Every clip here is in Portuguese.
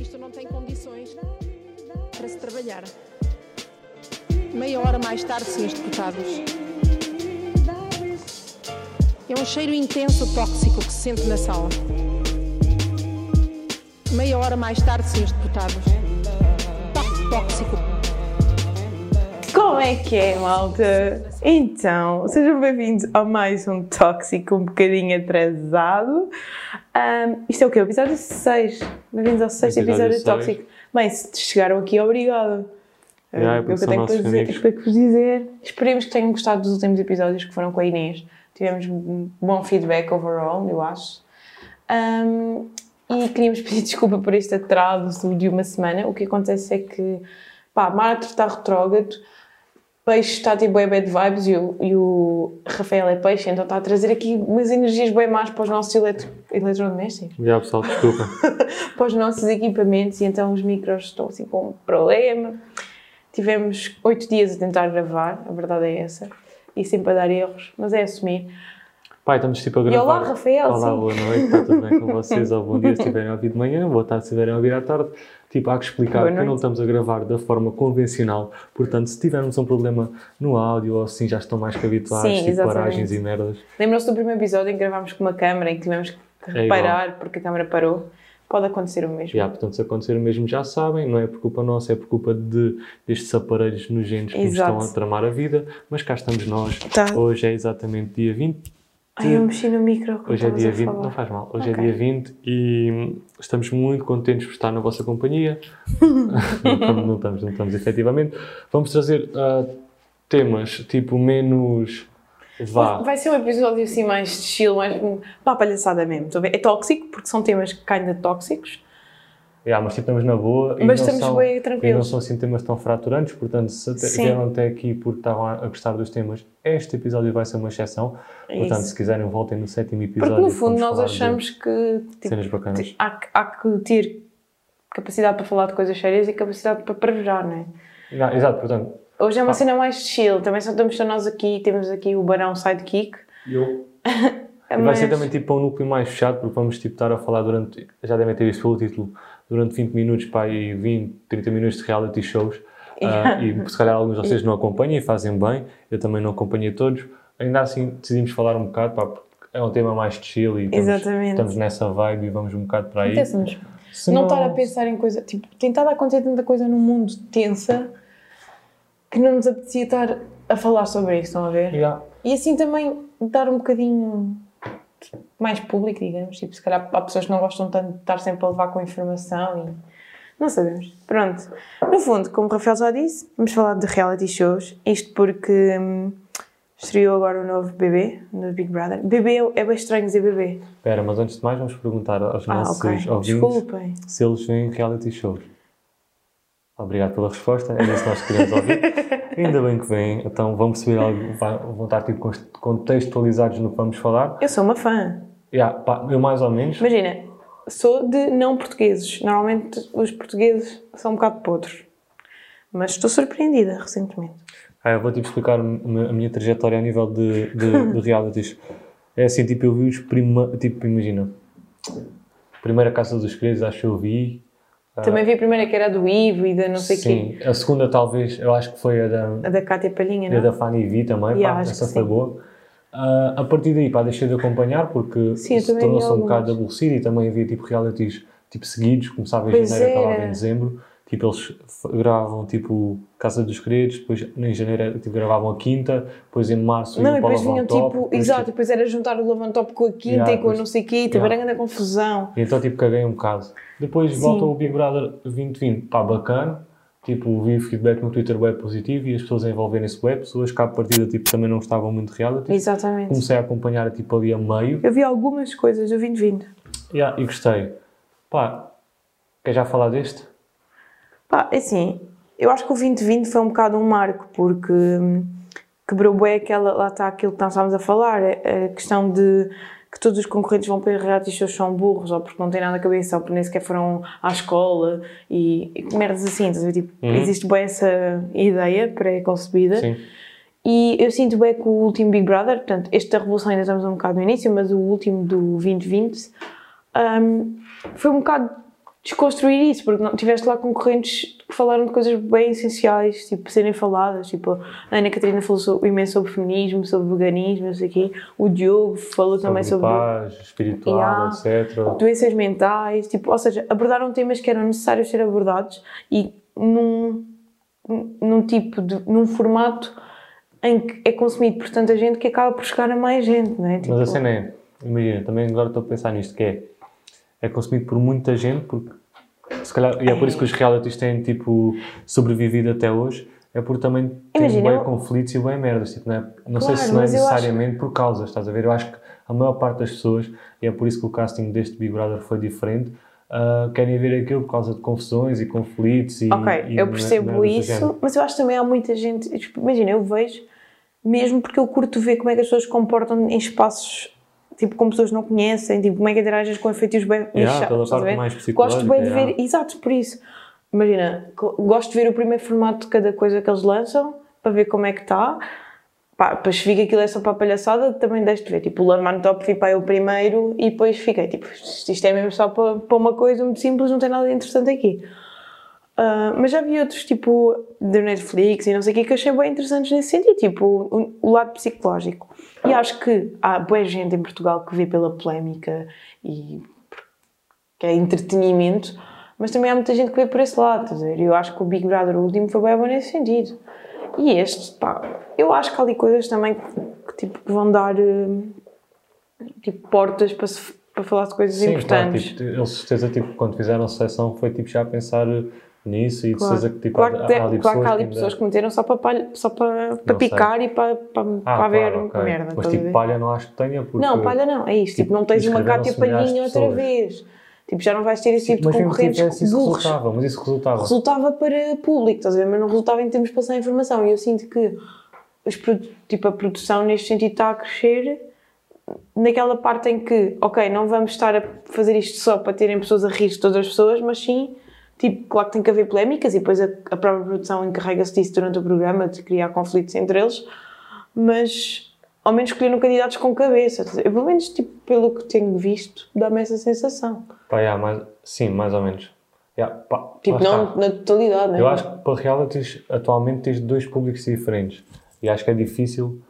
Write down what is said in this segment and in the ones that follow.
Isto não tem condições para se trabalhar. Meia hora mais tarde, senhores deputados. É um cheiro intenso tóxico que se sente na sala. Meia hora mais tarde, senhores deputados. Tóxico. Como é que é, malta? Então, sejam bem-vindos a mais um Tóxico um bocadinho atrasado. Um, isto é o quê? O episódio 6. Bem-vindos ao sexto Episódio. Tóxico. Bem, se chegaram aqui, obrigado. Yeah, É é o que eu tenho para dizer, para vos dizer. Esperemos que tenham gostado dos últimos episódios que foram com a Inês. Tivemos um bom feedback overall, eu acho. Um, e queríamos pedir desculpa por este atraso de uma semana. O que acontece é que, pá, Marte está retrógrado, Peixe está tipo bem bad vibes e o, e o Rafael é peixe, então está a trazer aqui umas energias bem más para os nossos eletro, eletrodomésticos, Já, pessoal, desculpa. para os nossos equipamentos e então os micros estão assim com um problema. Tivemos oito dias a tentar gravar, a verdade é essa, e sempre a dar erros, mas é assumir. Pai, estamos tipo a E gravar. olá, Rafael, Olá, sim. boa noite, está tudo bem com vocês? Ou bom dia se estiverem a ouvir de manhã, boa tarde se estiverem a ouvir à tarde. Tipo, há que explicar Boa que não estamos a gravar da forma convencional. Portanto, se tivermos um problema no áudio ou assim, já estão mais que habituados, Sim, tipo exatamente. paragens e merdas. Lembram-se do primeiro episódio em que gravámos com uma câmera, em que tivemos que É igual. parar porque a câmera parou? Pode acontecer o mesmo. Já, portanto, se acontecer o mesmo, já sabem, não é por culpa nossa, é por culpa de, destes aparelhos nojentos que nos estão a tramar a vida. Mas cá estamos nós. Tá. Hoje é exatamente dia 20 Ai, eu mexi no micro. Hoje é dia a 20, falar. não faz mal. Hoje Ok. é dia 20 e estamos muito contentes por estar na vossa companhia. não, estamos, não estamos, não estamos, efetivamente. Vamos trazer ah, temas tipo menos. Vá. Vai ser um episódio assim mais de chill, mais pá, palhaçada mesmo. É tóxico, porque são temas kinda tóxicos, Yeah, mas tipo, estamos na boa. e mas não estamos são, bem E não tranquilos. são assim temas tão fraturantes, portanto, se até, vieram até aqui porque estavam a, a gostar dos temas, este episódio vai ser uma exceção. É portanto, se quiserem, voltem no sétimo episódio. Porque no fundo nós achamos que tipo, Cenas bacanas. há, que- há que ter capacidade para falar de coisas sérias e capacidade para prejujar, não é? Yeah, exato, portanto, Hoje é uma Ah. cena mais chill, também só estamos só nós aqui, temos aqui o Barão Sidekick. eu vai ser também tipo um núcleo mais fechado, porque vamos tipo, estar a falar durante, já devem ter visto pelo título, durante 20 minutos, pá, e 20, 30 minutos de reality shows. Ah, e se calhar alguns de vocês não acompanham e fazem bem, eu também não acompanhei todos. Ainda assim decidimos falar um bocado, pá, porque é um tema mais chill e estamos, estamos nessa vibe e vamos um bocado para aí. Se não estar a pensar em coisa, tipo, tem estado a acontecer tanta coisa no mundo tensa que não nos apetecia estar a falar sobre isso, estão a ver? Yeah. E assim também dar um bocadinho mais público, digamos. Tipo, se calhar há pessoas que não gostam tanto de estar sempre a levar com informação e. Não sabemos. Pronto. No fundo, como o Rafael já disse, vamos falar de reality shows. Isto porque hum, estreou agora o novo bebê, no Big Brother. Bebê é bem estranho dizer bebê. Espera, mas antes de mais vamos perguntar aos Ah, nossos ok. ouvintes Desculpem. se eles veem reality shows. Obrigado pela resposta, era isso que nós queríamos ouvir. Ainda bem que vêm, então vamos perceber algo, vão estar tipo, contextualizados no que vamos falar. Eu sou uma fã. Yeah, pá, eu mais ou menos. Imagina, sou de não portugueses. Normalmente os portugueses são um bocado podres. Mas estou surpreendida recentemente. Ah, eu vou tipo explicar a minha trajetória a nível de, de, de realities. É assim, tipo, eu vi os prima, tipo, imagina, primeira Caça dos Segredos, acho que eu vi. Também vi a primeira que era do Ivo e da não sei o quê. Sim, a segunda talvez, eu acho que foi a da, A da Cátia Palhinha, E a não? da Fanny V também, Yeah, pá, essa foi sim. boa. Ah, a partir daí, pá, deixei de acompanhar porque Sim, se tornou-se um bocado aborrecido e também havia tipo realities tipo, seguidos, começava em Pois janeiro e acabava era. em dezembro. Tipo, eles gravavam tipo Casa dos Segredos, depois em janeiro tipo, gravavam a quinta, depois em março Não, e depois vinham tipo, depois, exato, tipo, depois era juntar o Lavantop com a quinta Yeah, e com a depois- não sei o quê, também Yeah. era grande confusão. E então tipo caguei um bocado. Depois Sim. volta o Big Brother 2020, pá, bacana. Tipo, vi o feedback no Twitter web positivo e as pessoas envolverem-se web, pessoas que à partida tipo, também não gostavam muito reality. Exatamente. Comecei a acompanhar tipo ali a meio Eu vi algumas coisas do 2020. Yeah, e gostei. Pá, quer já falar deste? Pá, é assim, eu acho que o 2020 foi um bocado um marco, porque hum, quebrou bem aquela, lá está aquilo que nós estávamos a falar, a a questão de que todos os concorrentes vão para reality shows são burros, ou porque não têm nada na cabeça, ou porque nem sequer foram à escola, e, e merdas assim, estás a ver? Tipo, Uhum. existe bem essa ideia pré-concebida. E eu sinto bem que o último Big Brother, portanto, este da Revolução ainda estamos um bocado no início, mas o último do 2020 hum, foi um bocado desconstruir isso, porque não, tiveste lá concorrentes que falaram de coisas bem essenciais, tipo, serem faladas, tipo, a Ana Catarina falou sobre, imenso sobre feminismo, sobre veganismo, não sei o quê, o Diogo falou também sobre... paz espiritual, Yeah. etc. doenças mentais, tipo, ou seja, abordaram temas que eram necessários ser abordados e num, num tipo de, num formato em que é consumido por tanta gente que acaba por chegar a mais gente, não é? Tipo, Mas a cena é, imagina, também agora estou a pensar nisto, que é, é consumido por muita gente, porque se calhar, e é por isso que os realities têm, tipo, sobrevivido até hoje, é porque também Imagina, bem eu- conflitos e bem merdas, tipo, não, é, não sei Claro, se não é eu acho- necessariamente por causas, estás a ver? Eu acho que a maior parte das pessoas, e é por isso que o casting deste Big Brother foi diferente, ah, querem ver aquilo por causa de confusões e conflitos e Ok, e eu percebo isso, mas eu acho que também há muita gente. tipo, Imagina, eu vejo, mesmo porque eu curto ver como é que as pessoas comportam em espaços. Tipo, com pessoas que não conhecem, tipo, como é que interages com efeitos bem Yeah, chatos, estás a parte mais Gosto bem de ver, psicológica, exato, por isso. Imagina, gosto de ver o primeiro formato de cada coisa que eles lançam, para ver como é que está. Pá, depois que aquilo é só para a palhaçada, também deixo de ver. Tipo, o Lamar Top fui para eu primeiro e depois fiquei, tipo, isto é mesmo só para, para uma coisa muito simples, não tem nada interessante aqui. Ah, mas já vi outros, tipo, da Netflix e não sei o que, que achei bem interessantes nesse sentido, tipo, o, o lado psicológico. E acho que há boa gente em Portugal que vê pela polémica e que é entretenimento, mas também há muita gente que vê por esse lado, estás a ver? Eu acho que o Big Brother, o último, foi bem bom nesse sentido. E este, pá, eu acho que há ali coisas também que, tipo, que vão dar, eh, tipo, portas para, se- para falar de coisas Sim, importantes. tipo, eles certeza, tipo, quando fizeram a seleção, foi tipo já a pensar nisso e de Claro. certeza que tipo, claro, há, há ali de- claro que há ali ainda- pessoas que meteram só para, palha- só para, para Não sei. picar e para, para, Ah, para ver claro, ok. merda. Mas tipo, ver? palha não acho que tenha, porque... Não, palha não, é isso. Tipo, tipo, não tens uma Cátia de Palhinha outra vez. Tipo, já não vais ter esse tipo de mas concorrentes tivesse, isso burros. resultava, mas isso resultava. Resultava para público, estás a ver? Mas não resultava em termos de passar a informação. E eu sinto que tipo, a produção neste sentido está a crescer naquela parte em que, ok, não vamos estar a fazer isto só para terem pessoas a rir de todas as pessoas, mas sim, tipo, claro que tem que haver polémicas e depois a, a própria produção encarrega-se disso durante o programa, de criar conflitos entre eles, mas ao menos escolheram candidatos com cabeça. Eu, pelo menos, tipo, pelo que tenho visto, dá-me essa sensação. Pá, yeah, mais, sim, mais ou menos. Yeah, pá, Tipo, não está. na totalidade, né? Eu acho que para realities, atualmente, tens dois públicos diferentes. E acho que é difícil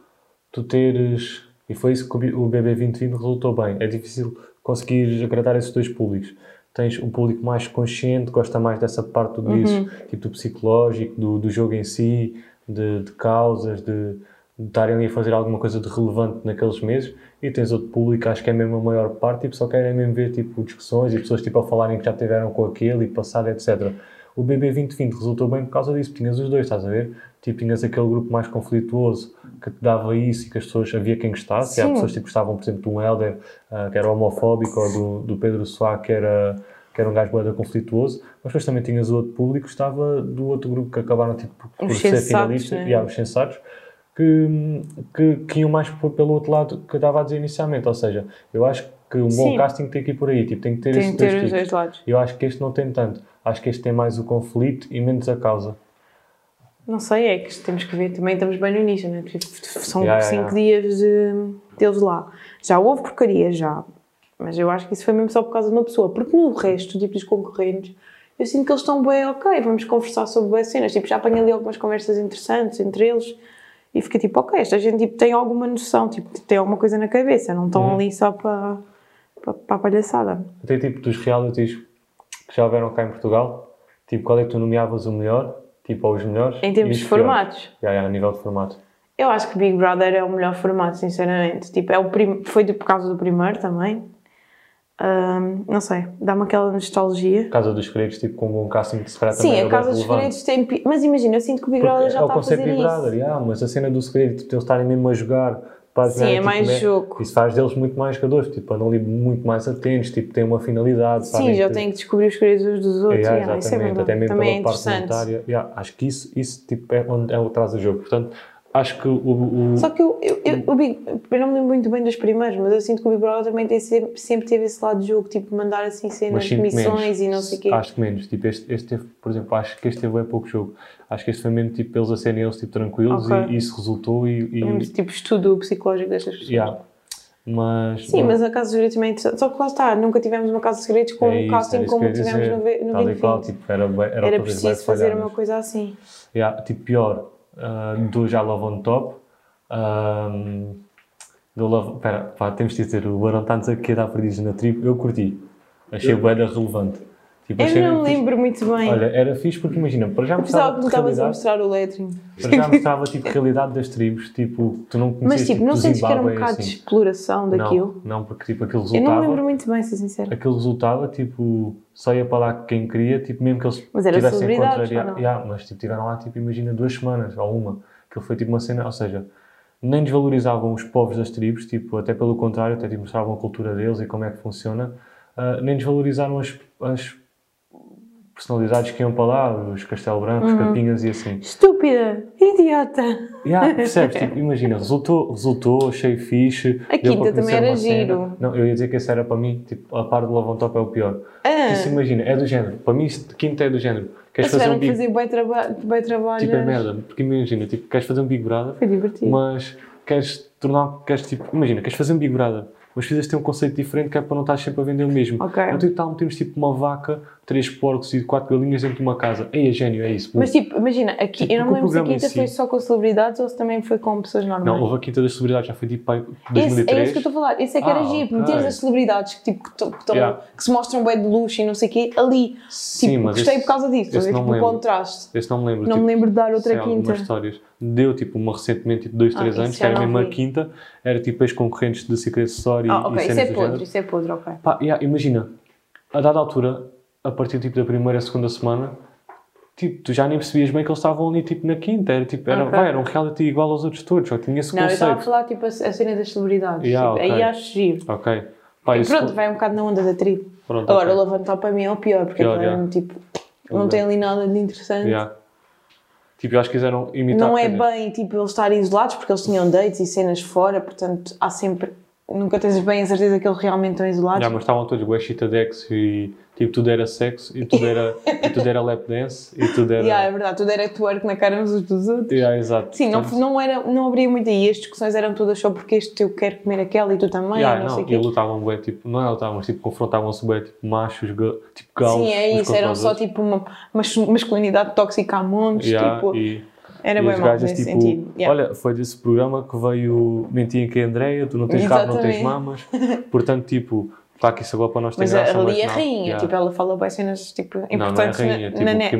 tu teres. E foi isso que o B- o BB 2020 resultou bem. É difícil conseguir agradar esses dois públicos. Tens um público mais consciente, gosta mais dessa parte do disso, tipo do psicológico, do, do jogo em si, de, de causas, de, de estarem ali a fazer alguma coisa de relevante naqueles meses. E tens outro público, acho que é mesmo a maior parte, tipo, só querem mesmo ver tipo, discussões e pessoas tipo, a falarem que já tiveram com aquele e passado, etc. O BB 2020 resultou bem por causa disso, tinhas os dois, estás a ver? Tipo, tinhas aquele grupo mais conflituoso que te dava isso e que as pessoas, havia quem gostasse, e há Sim. pessoas tipo, que gostavam, por exemplo, de um Helder ah, que era homofóbico, ou do, do Pedro Soá que era, que era um gajo boeda conflituoso, mas depois também tinhas o outro público que estava do outro grupo que acabaram tipo, por Os ser finalistas, né? e há os sensatos, que, que, que iam mais por- pelo outro lado que eu estava a dizer inicialmente, ou seja, eu acho que um bom Sim. casting tem que ir por aí, tipo, tem que ter Tem esses dois ter os tipos. dois lados. Eu acho que este não tem tanto. Acho que este tem mais o conflito e menos a causa. Não sei, é que temos que ver, também estamos bem no início, né? Tipo, São Yeah, cinco yeah. dias de, deles lá. Já houve porcaria, já. Mas eu acho que isso foi mesmo só por causa de uma pessoa. Porque no resto, tipo, dos concorrentes, eu sinto que eles estão bem ok, vamos conversar sobre boas cenas. Tipo, já apanhei ali algumas conversas interessantes entre eles e fiquei tipo, ok, esta gente tipo, tem alguma noção, tipo, tem alguma coisa na cabeça, não estão Uhum. ali só para, para, para a palhaçada. Até tipo dos realities que já houveram cá em Portugal, tipo, qual é que tu nomeavas o melhor, tipo, ou os melhores? Em termos de formatos. Já, já, a nível de formato. Eu acho que Big Brother é o melhor formato, sinceramente. Tipo, é o prim... Foi de- por causa do primeiro também. Ahm, não sei, dá-me aquela nostalgia. Por causa dos segredos, tipo, com um casting que se calhar Sim, também a era Casa dos. Segredos tem. Mas imagina, eu sinto que o Big Porque Brother já é está a fazer Big isso. Brother, yeah, mas a cena do segredo, tipo, eles estarem mesmo a jogar. Para Sim, é mais jogo. Isso faz deles muito mais jogadores, tipo, andam ali muito mais atentos, tipo, têm uma finalidade. Sim, sabem já que- têm que descobrir os uns dos outros. Yeah, yeah, é exatamente, verdade. até mesmo Também é pela parte interessante. monetária. Yeah, acho que isso, isso tipo, é onde é o traz o jogo. Portanto, acho que o. o- Só que eu, eu, eu, o Big, eu não me lembro muito bem dos primeiros, mas eu sinto que o Big Brother também tem sempre, sempre teve esse lado de jogo, tipo mandar assim cenas de missões e não sei o quê. Acho que menos. Tipo, este, este teve, por exemplo, acho que este teve bem pouco jogo. Acho que este foi mesmo tipo eles a serem eles tipo, tranquilos Ok. e, e isso resultou e. e Mesmo, tipo estudo psicológico destas pessoas. yeah. Mas. Sim, mas a Casa dos Segredos também é interessante. Só que lá está, nunca tivemos uma Casa dos Segredos com é um casting como tivemos dizer. no, no Tal e qual, 2020. tipo, era, era, Era preciso fazer uma coisa assim. Yeah, tipo, pior, ah, do Já Love on Top. ahm, do Love. Pera, pá, temos de dizer, o Barão está a dizer que ia dar perdidos na tribo. Eu curti. Achei bué da relevante. Tipo, Eu não me lembro muito bem. Olha, era fixe porque imagina, para já mostrava que me estavas a mostrar o lettering. para já mostrava tipo realidade das tribos, tipo, tu não conhecias Mas tipo, não do sentes que era um bocado de assim. exploração daquilo? Não, não, porque tipo, aquilo Eu não me resultava, lembro muito bem, ser sincera. aquilo resultava, tipo, só ia para lá quem queria, tipo, mesmo que eles Mas era tivessem contrariado. não? Yeah, mas tipo, tiveram lá, tipo, imagina, duas semanas ou uma. Aquilo foi tipo uma cena, ou seja, nem desvalorizavam os povos das tribos, tipo, até pelo contrário, até tipo, mostravam a cultura deles e como é que funciona, ah, nem desvalorizaram as, as personalidades que iam para lá, os Castelo Branco, Uhum. os Capinhas e assim. Estúpida! Idiota! Yeah, percebes? Tipo, imagina, resultou, resultou, achei fixe. A quinta também era uma cena. giro. Não, eu ia dizer que esse era para mim, tipo, a par do Love on Top é o pior. Ah, Isso, imagina, é do género. Para mim, quinta é do género. Queres eles fazer um que Big fazer bem, traba bem trabalho. Tipo, é merda. Porque imagina, tipo, queres fazer um Big Brother, Foi divertido. mas queres tornar, queres tipo, imagina, queres fazer um Big Brother, mas ter um conceito diferente que é para não estar sempre a vender o mesmo. Ok. Então, tal, metemos tipo uma vaca, três porcos e quatro galinhas dentro de uma casa. Ei, é gênio, é isso. Mas tipo, imagina, aqui, Tipo, eu não me porque o lembro se a em quinta si- foi só com celebridades ou se também foi com pessoas normais. não, houve a Quinta das Celebridades, já foi tipo Esse, 2003. é isso que eu estou a falar. Esse é que era Ah, giro. ok. Meteres as celebridades que, tipo, que, tão- Yeah. que se mostram bem de luxo e não sei o quê, ali. Sim, tipo, mas gostei esse- por causa disso. esse não Tipo, o contraste. Esse não me lembro. Não tipo, me lembro de dar outra sei quinta. histórias. Deu tipo uma recentemente, tipo dois, Ah, três isso anos, que era mesmo a vi. quinta, era tipo ex-concorrentes de Secret Story Ah, e ok, isso é podre, isso é podre, ok. Pá, yeah, imagina, a dada altura, a partir tipo, da primeira, segunda semana, tipo, tu já nem percebias bem que eles estavam ali tipo na quinta, era tipo, era, Ok. vai, era um reality igual aos outros todos, só tinha esse Não, eu estava a conceito. falar tipo a, a cena das celebridades. Yeah, tipo, ok. Aí acho giro. Ok. Pá, E pronto, vai um bocado na onda da tribo. pronto, Agora, ok. o levantar para mim é o pior, porque Pior, é yeah. tipo. Não tem ali nada de interessante. Yeah. Tipo, eu acho que quiseram imitar. Não é bem tipo eles estarem isolados porque eles tinham dates e cenas fora, portanto há sempre. Nunca tens bem a certeza que eles realmente estão isolados. Já, mas estavam todos bué Dex e tipo, tudo era sexo e tudo era, e tudo era lap dance e tudo era. Yeah, é verdade, tudo era twerk na cara uns dos outros. Yeah, exato. Sim, não, não, era, não abria muito aí. As discussões eram todas só porque este eu quero comer aquela e tu também, yeah, não, não, sei o e quê. lutavam bué, tipo, não é lutavam, mas tipo, confrontavam-se bué, tipo, machos, tipo, galos. Sim, é isso, eram só tipo uma, uma masculinidade tóxica a montes, Yeah, tipo, e, era e bem nesse tipo, sentido. Yeah. olha, foi desse programa que veio Mentiam que é Andréia, tu não tens carro, não tens mamas, portanto, tipo, claro que isso agora para nós tem Mas graça, ali mas é não. rainha, Yeah. tipo, ela fala bem cenas tipo, Não, não é importantes rainha, na, tipo, na net.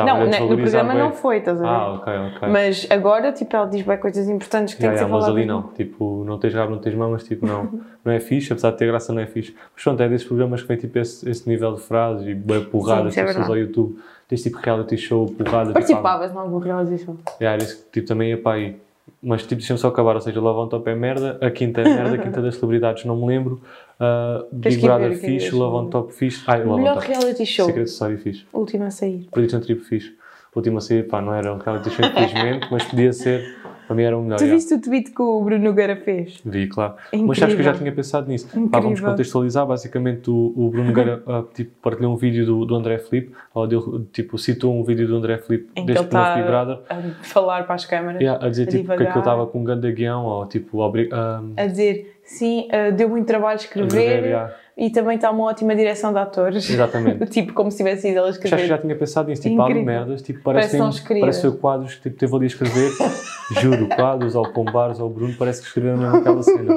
Imagina. Não, no desvalorizar programa bué. não foi, estás a ver? Ah, ok, ok. Mas agora, tipo, ela diz bem coisas importantes que Yeah, têm que yeah, ser mas ali não, tipo, não tens rabo, não tens mamas, tipo, não, não é fixe, apesar de ter graça, não é fixe. Mas pronto, é desses programas que vem tipo esse, esse nível de frases e bem porradas, Sim, é tipo, fores ao. YouTube, tens tipo reality show, porradas. Participavas em algum reality show? Tipo, yeah, era isso tipo, também ia para aí. Mas tipo, deixa-me só acabar, ou seja, Love on Top é merda, a quinta é merda, a quinta das celebridades não me lembro, uh, Tens Big que Brother que é fixe. Love on Top fixe, ai, Love on Melhor Top, reality show. Secret Story fixe, Última a sair. Prediction Tribo fixe. Última a sair, pá, não era um reality show infelizmente, mas podia ser, para mim era o melhor. Tu yeah. viste o tweet que o Bruno Nogueira fez? Vi, claro. É Mas sabes que eu já incrível. tinha pensado nisso. Pá, Incrível. vamos contextualizar. Basicamente, o, o Bruno Nogueira ah, tipo, partilhou um vídeo do, do André Filipe, ou deu, tipo, citou um vídeo do André Filipe Em que desde ele que não está Big Brother. a falar para as câmaras, Yeah, a dizer a tipo, que divagar. aquilo estava com um grande guião, ou tipo, obri- ah, a dizer sim, uh, deu muito trabalho escrever yeah, e também está uma ótima direção de atores. Exatamente. tipo, como se tivesse ela a Já, escrever. já tinha pensado nisso, tipo, Incrível. merdas, tipo, Parece parece, tem- parece quadros que tipo, teve ali a escrever, juro, quadros, ou pombares, ou Bruno, parece que escreveram mesmo aquela cena.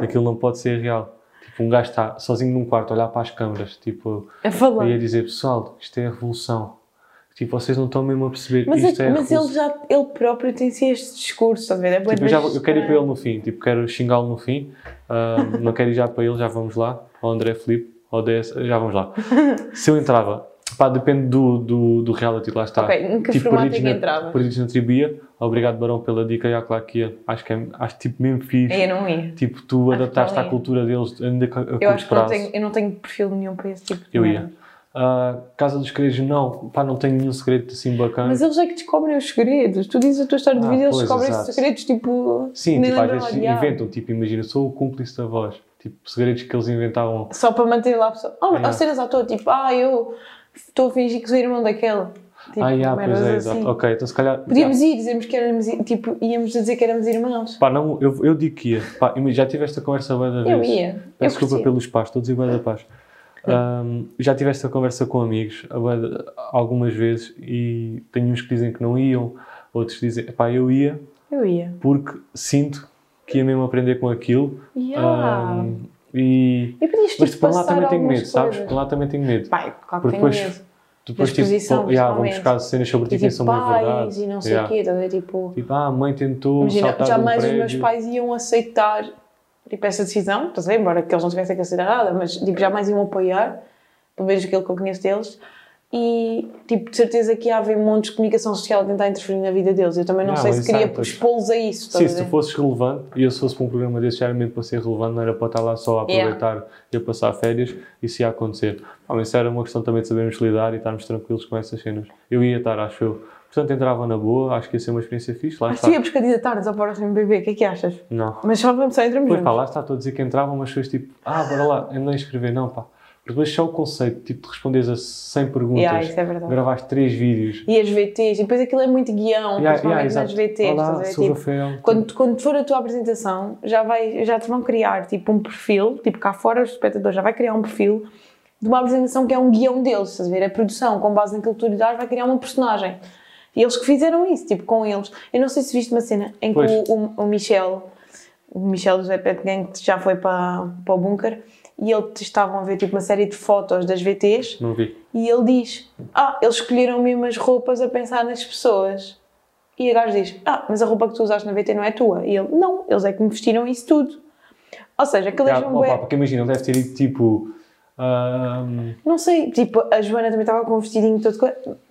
Aquilo não pode ser real. Tipo, um gajo está sozinho num quarto a olhar para as câmaras, tipo, A falar. e a dizer, pessoal, isto é a revolução. Tipo, vocês não estão mesmo a perceber Mas, isto é- é a mas ele já, ele próprio tem sim este discurso, estás a ver? É Tipo, eu, já, eu quero ir para ele no fim, tipo, quero xingá-lo no fim. Ah, não quero ir já para ele, já vamos lá. Ao André Filipe, ao DS, já vamos lá. Se eu entrava, pá, depende do, do, do reality, lá está. Ok, em que formato é que? Perdidos na Tribia. Obrigado, Barão, pela dica. Já, claro que ia. Acho que é, acho tipo mesmo fixe. Eu não ia. Tipo, tu Acho que adaptaste à cultura deles, ainda que a, Eu curto acho que não tenho, eu não tenho perfil nenhum para esse tipo de Eu merda. ia. Ah, Casa dos Segredos, não. Pá, não tenho nenhum segredo assim bacana. Mas eles é que descobrem os segredos. Tu dizes a tua história de Ah, vida eles descobrem exato. esses segredos, tipo. Sim, tipo, às vezes inventam, tipo, imagina, sou o cúmplice da voz. Tipo, segredos que eles inventavam. Só para manter lá a pessoa. Oh, Yeah. Cenas à toa, tipo, ah, eu estou a fingir que sou irmão daquela. Tipo, ah, yeah, pois é, assim. exato. Ok, então se calhar. Podíamos ir, dizemos que éramos, tipo, íamos dizer que éramos irmãos. Pá, não, eu, eu digo que ia. Pá, já tive esta conversa bué da vez. Eu ia. Eu Peço desculpa curtia. pelos pais, estou a dizer bué da paz. Ahm, já tive esta conversa com amigos a algumas vezes e tenho uns que dizem que não iam, outros dizem, pá, eu ia Eu ia. porque sinto que ia mesmo aprender com aquilo. Yeah. Ahm, e... e podias Mas tipo, por lá também tenho medo, sabes? coisas. Por lá também tenho medo. Pai, claro que Porque depois- medo. Depois, Da tipo, vão- yeah, vão buscar cenas sobre ti que tipo, são pais verdade. e não sei o Yeah. quê, a ver? Tipo, Tipo, ah, a mãe tentou imagina, saltar jamais um os meus pais iam aceitar tipo, essa decisão, estás a ver? Embora que eles não tivessem que aceitar nada, mas tipo, jamais iam apoiar, pelo menos aquilo que eu conheço deles. E, tipo, de certeza que ia haver montes de comunicação social a tentar interferir na vida deles. Eu também não Não, sei se queria é, expô-los a isso, Sim, estás se a tu fosses relevante e eu se fosse para um programa desse, mesmo para ser relevante, não era para estar lá só a Yeah. aproveitar e a passar férias, isso ia acontecer. Ah, mas isso era uma questão também de sabermos lidar e estarmos tranquilos com essas cenas. Eu ia estar, acho eu. Portanto, entrava na boa, acho que ia ser uma experiência fixe. Lá Mas está. ia buscar candidatar-nos ao próximo bebê, o que é que achas? Não. Mas só vamos, só entramos Pois pá, lá está, estou a dizer que entravam, mas depois tipo, ah, bora lá, eu não ia escrever, não pá. Porque depois só o conceito, tipo, de responderes a 100 perguntas, Yeah, isso é verdade. gravaste 3 vídeos. E as VTs, e depois aquilo é muito guião, Yeah, principalmente yeah, nas exato. VTs, estás a Olá, ver? sou Tipo, Rafael. Quando, quando for a tua apresentação, já, vai, já te vão criar tipo um perfil, tipo cá fora, o espectador já vai criar um perfil de uma apresentação que é um guião deles, estás a ver? A produção, com base naquilo que tu lhe dás, vai criar uma personagem. E eles que fizeram isso, tipo, com eles. Eu não sei se viste uma cena em que Pois. o, o, o Michel, o Michel do Zé Pet Gang, já foi para, para o bunker e eles estavam a ver tipo uma série de fotos das VTs Não vi. e ele diz: Ah, eles escolheram mesmo as roupas a pensar nas pessoas. E a gajo diz: Ah, mas a roupa que tu usaste na VT não é tua. E ele: Não, eles é que me vestiram isso tudo. Ou seja, aquele é João opa, porque imagina, ele deve ter ido tipo. Ahm, Não sei, tipo, a Joana também estava com um vestidinho todo.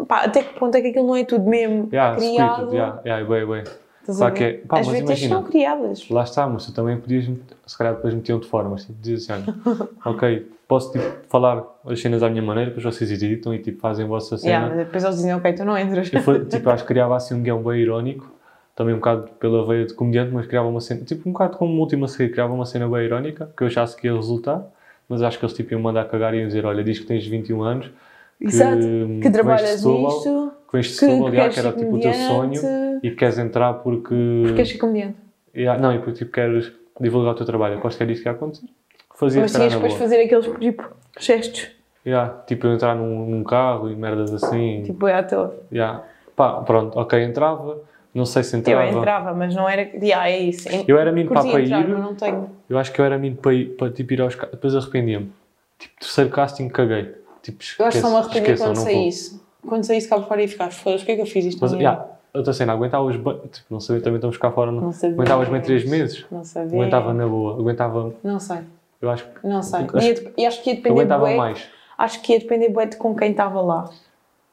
Pá, até que ponto é que aquilo não é tudo mesmo yeah, criado? scripted, yeah, yeah, bem, bem. Claro que é. Pá, As mas imagina. são criadas. Lá está, mas tu também podias, se calhar depois metiam de forma, tipo, dizias assim, olha, ok, posso tipo, falar as cenas à minha maneira, depois vocês editam e tipo, fazem a vossa cena. Yeah, mas depois eles dizem: Ok, tu não entras. Eu foi, tipo, acho que criava assim um guião bem irónico, também um bocado pela veia de comediante, mas criava uma cena, tipo, um bocado como última série, criava uma cena bem irónica, que eu achasse que ia resultar, mas acho que eles tipo, iam mandar cagar e iam dizer, olha, diz que tens 21 anos, que, Exato. Que trabalhas Setúbal, nisto, que vens de que, Setúbal, que que era tipo o teu sonho, e que queres entrar porque... queres ser comediante. Yeah, não, e porque tipo, queres divulgar o teu trabalho. Aposto que era isto que ia acontecer. Fazia Mas tinhas depois boa. fazer aqueles tipo gestos, Yeah, tipo, eu entrar num, num carro e merdas assim. tipo, é à toa. Yeah. Pá, pronto, ok, entrava. Não sei se Eu entrava. entrava, mas não era. Yeah, é isso. Eu era menino para, para entrar, ir. mas não tenho. Eu acho que eu era menino para, ir, para tipo, ir aos Depois arrependia-me. Tipo, terceiro casting, caguei. Tipo, Eu acho que só me esquece- arrependi esqueçam, quando não saí vou. isso. Quando saísse cá para fora e ficar, foda-se, o que é que eu fiz isto? Mas, yeah, outra cena, aguentava os. ba- Tipo, não sabia, também estamos cá fora. Não, Não sabia. Aguentavas bem três meses. Não sabia. Aguentava na boa. Aguentava. Não sei, Eu acho que. não sei. Acho- E acho que ia depender Aguentava bué, mais. Acho que ia depender bué de com quem estava lá.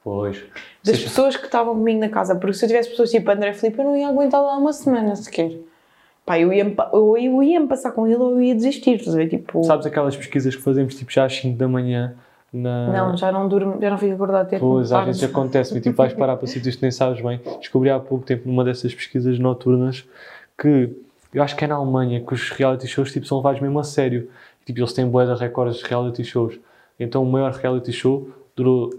Pois. Das Seja- pessoas que estavam comigo na casa. Porque se eu tivesse pessoas tipo André Filipe, eu não ia aguentar lá uma semana sequer. Pá, eu ia-me eu, eu ia-me passar com ele ou eu ia desistir. Ver? Tipo, Sabes aquelas pesquisas que fazemos tipo já às 5 da manhã na. não, já não durmo, já não fico acordado até Pois, às vezes acontece, e tipo, vais parar para sítios que nem sabes bem. Descobri há pouco tempo numa dessas pesquisas noturnas que eu acho que é na Alemanha que os reality shows tipo, são levados mesmo a sério. Tipo, eles têm de recordes de reality shows. Então o maior reality show durou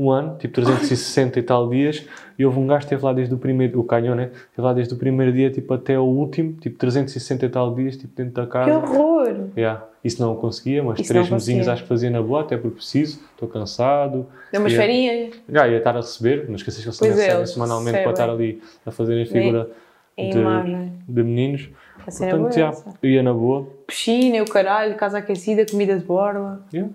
um ano, tipo 360 e tal dias, e houve um gajo que esteve lá desde o primeiro, o Canhão, né? Esteve lá desde o primeiro dia tipo, até o último, tipo 360 e tal dias, tipo dentro da Que casa. horror! Yeah. Isso não conseguia, mas Isso três mesinhos acho que fazia na boa, até porque preciso, estou cansado. Deu umas ia- ferinhas. Já ia estar a receber, não esqueças que eles também é, recebem semanalmente para estar ali a fazerem figura em de, imagem. de meninos. Portanto, é já, ia na boa. Piscina, e o caralho, casa aquecida, comida de borla. Yeah.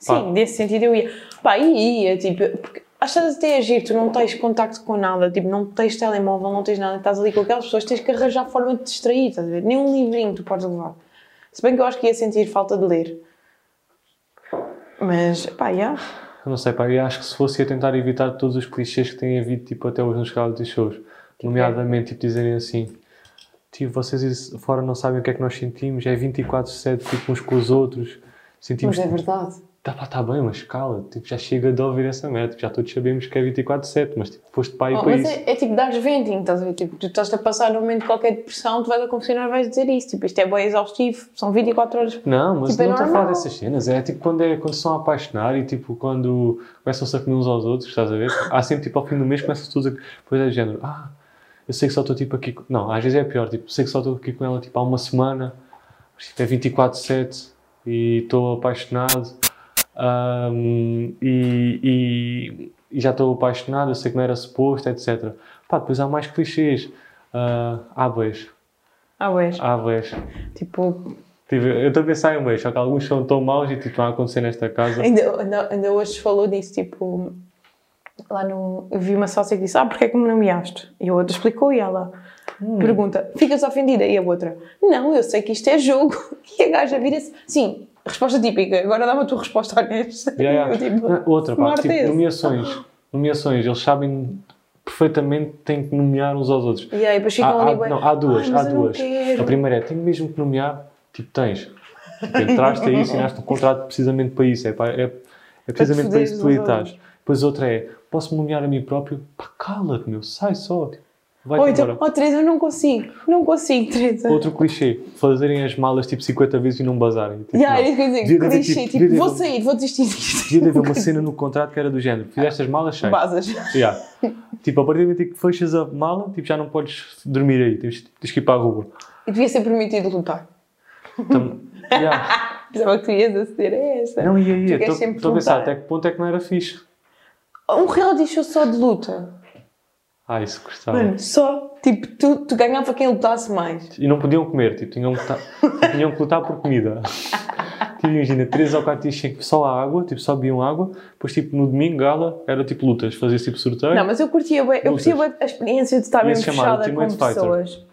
Sim, Pá. nesse sentido eu ia. Pá, e ia, tipo, porque achas até agir, tu não tens contacto com nada, tipo, não tens telemóvel, não tens nada, estás ali com aquelas pessoas, tens que arranjar forma de te distrair, estás a ver? Nem um livrinho tu podes levar. Se bem que eu acho que ia sentir falta de ler. Mas, pá, já. Eu não sei, pá, eu acho que se fosse ia tentar evitar todos os clichês que têm havido tipo, até hoje nos reality shows. Nomeadamente, tipo, dizerem assim, tipo, vocês fora não sabem o que é que nós sentimos, é 24-7, tipo, uns com os outros. Sentimos Mas é verdade. Tá, pá, tá bem, mas cala, tipo, já chega de ouvir essa merda, tipo, já todos sabemos que é 24-7, mas tipo, foste pai Oh, para mas é, é tipo dar venting, estás a ver? Tipo, tu estás a passar num momento de qualquer depressão, tu vais a confessionar e vais dizer isso. Tipo, isto é bem exaustivo, são 24 horas. Não, mas Tipo, é não estou a falar dessas cenas. É tipo quando, é, quando se estão a apaixonar e tipo quando começam-se a comer uns aos outros, estás a ver? Há sempre tipo ao fim do mês começam-se todos a. Depois é de género, ah, eu sei que só estou tipo aqui. com-" Não, às vezes é pior, tipo, sei que só estou aqui com ela tipo há uma semana, mas, tipo, é 24-7 e estou apaixonado ahm, e, e- já estou apaixonado, eu sei que não era suposto, etc. Pá, depois há mais clichês. Ah, há beijo, ué. há. Tipo, Tipo, eu estou a pensar em beijo, só que alguns são tão maus e tipo, estão a acontecer nesta casa. ainda, ainda, ainda hoje falou disso, tipo, lá no. Eu vi uma sócia que disse: Ah, porque é que me nomeaste? E a outra explicou e ela pergunta: Ficas ofendida? E a outra: Não, eu sei que isto é jogo. E a gaja vira-se: Sim, resposta típica, agora dá-me a tua resposta honesta. Yeah, yeah. Tipo, Ah, Outra, pá, tipo, esse. nomeações. Nomeações, eles sabem perfeitamente que têm que nomear uns aos outros. E aí depois ficam Há, ali. há, não, há duas, "Ai, mas há duas. quero." A primeira é, tenho mesmo que nomear, tipo, tens. Tipo, entraste aí, assinaste um contrato precisamente para isso, é, pá, é, é precisamente para isso que tu estás. Depois outra é, posso nomear a mim próprio? Pá, cala-te, meu, sai só, tipo, vai Ou então, oh Teresa, eu não consigo, não consigo, Teresa. Outro clichê, fazerem as malas tipo 50 vezes e não bazarem. Tipo, Yeah, não. era isso que eu ia Devia dizer, clichê, tipo, tipo, de vou sair, vou desistir disto. Devia de haver uma cena no contrato que era do género. Fizeste as malas, sai. Basas. Yeah. Tipo, a partir do momento que fechas a mala, tipo, já não podes dormir aí. Tens, tens que ir para a rua. E devia ser permitido lutar. Então, yeah. Pensava que tu ias aceder a essa. Não, queres sempre Estou a pensar até que ponto é que não era fixe. Um reality show só de luta. Ah, isso gostava. Mano, só. Tipo, tu, tu ganhava quem lutasse mais. E não podiam comer, tipo, tinham que, lutar, tinham que lutar por comida. tipo, imagina, três ou quatro dias sem- só a água, tipo, só bebiam água. Depois, tipo, no domingo, gala, era tipo lutas, fazia tipo sorteio. Não, mas eu curtia bem, eu curtia bem a experiência de estar mesmo fechada com pessoas.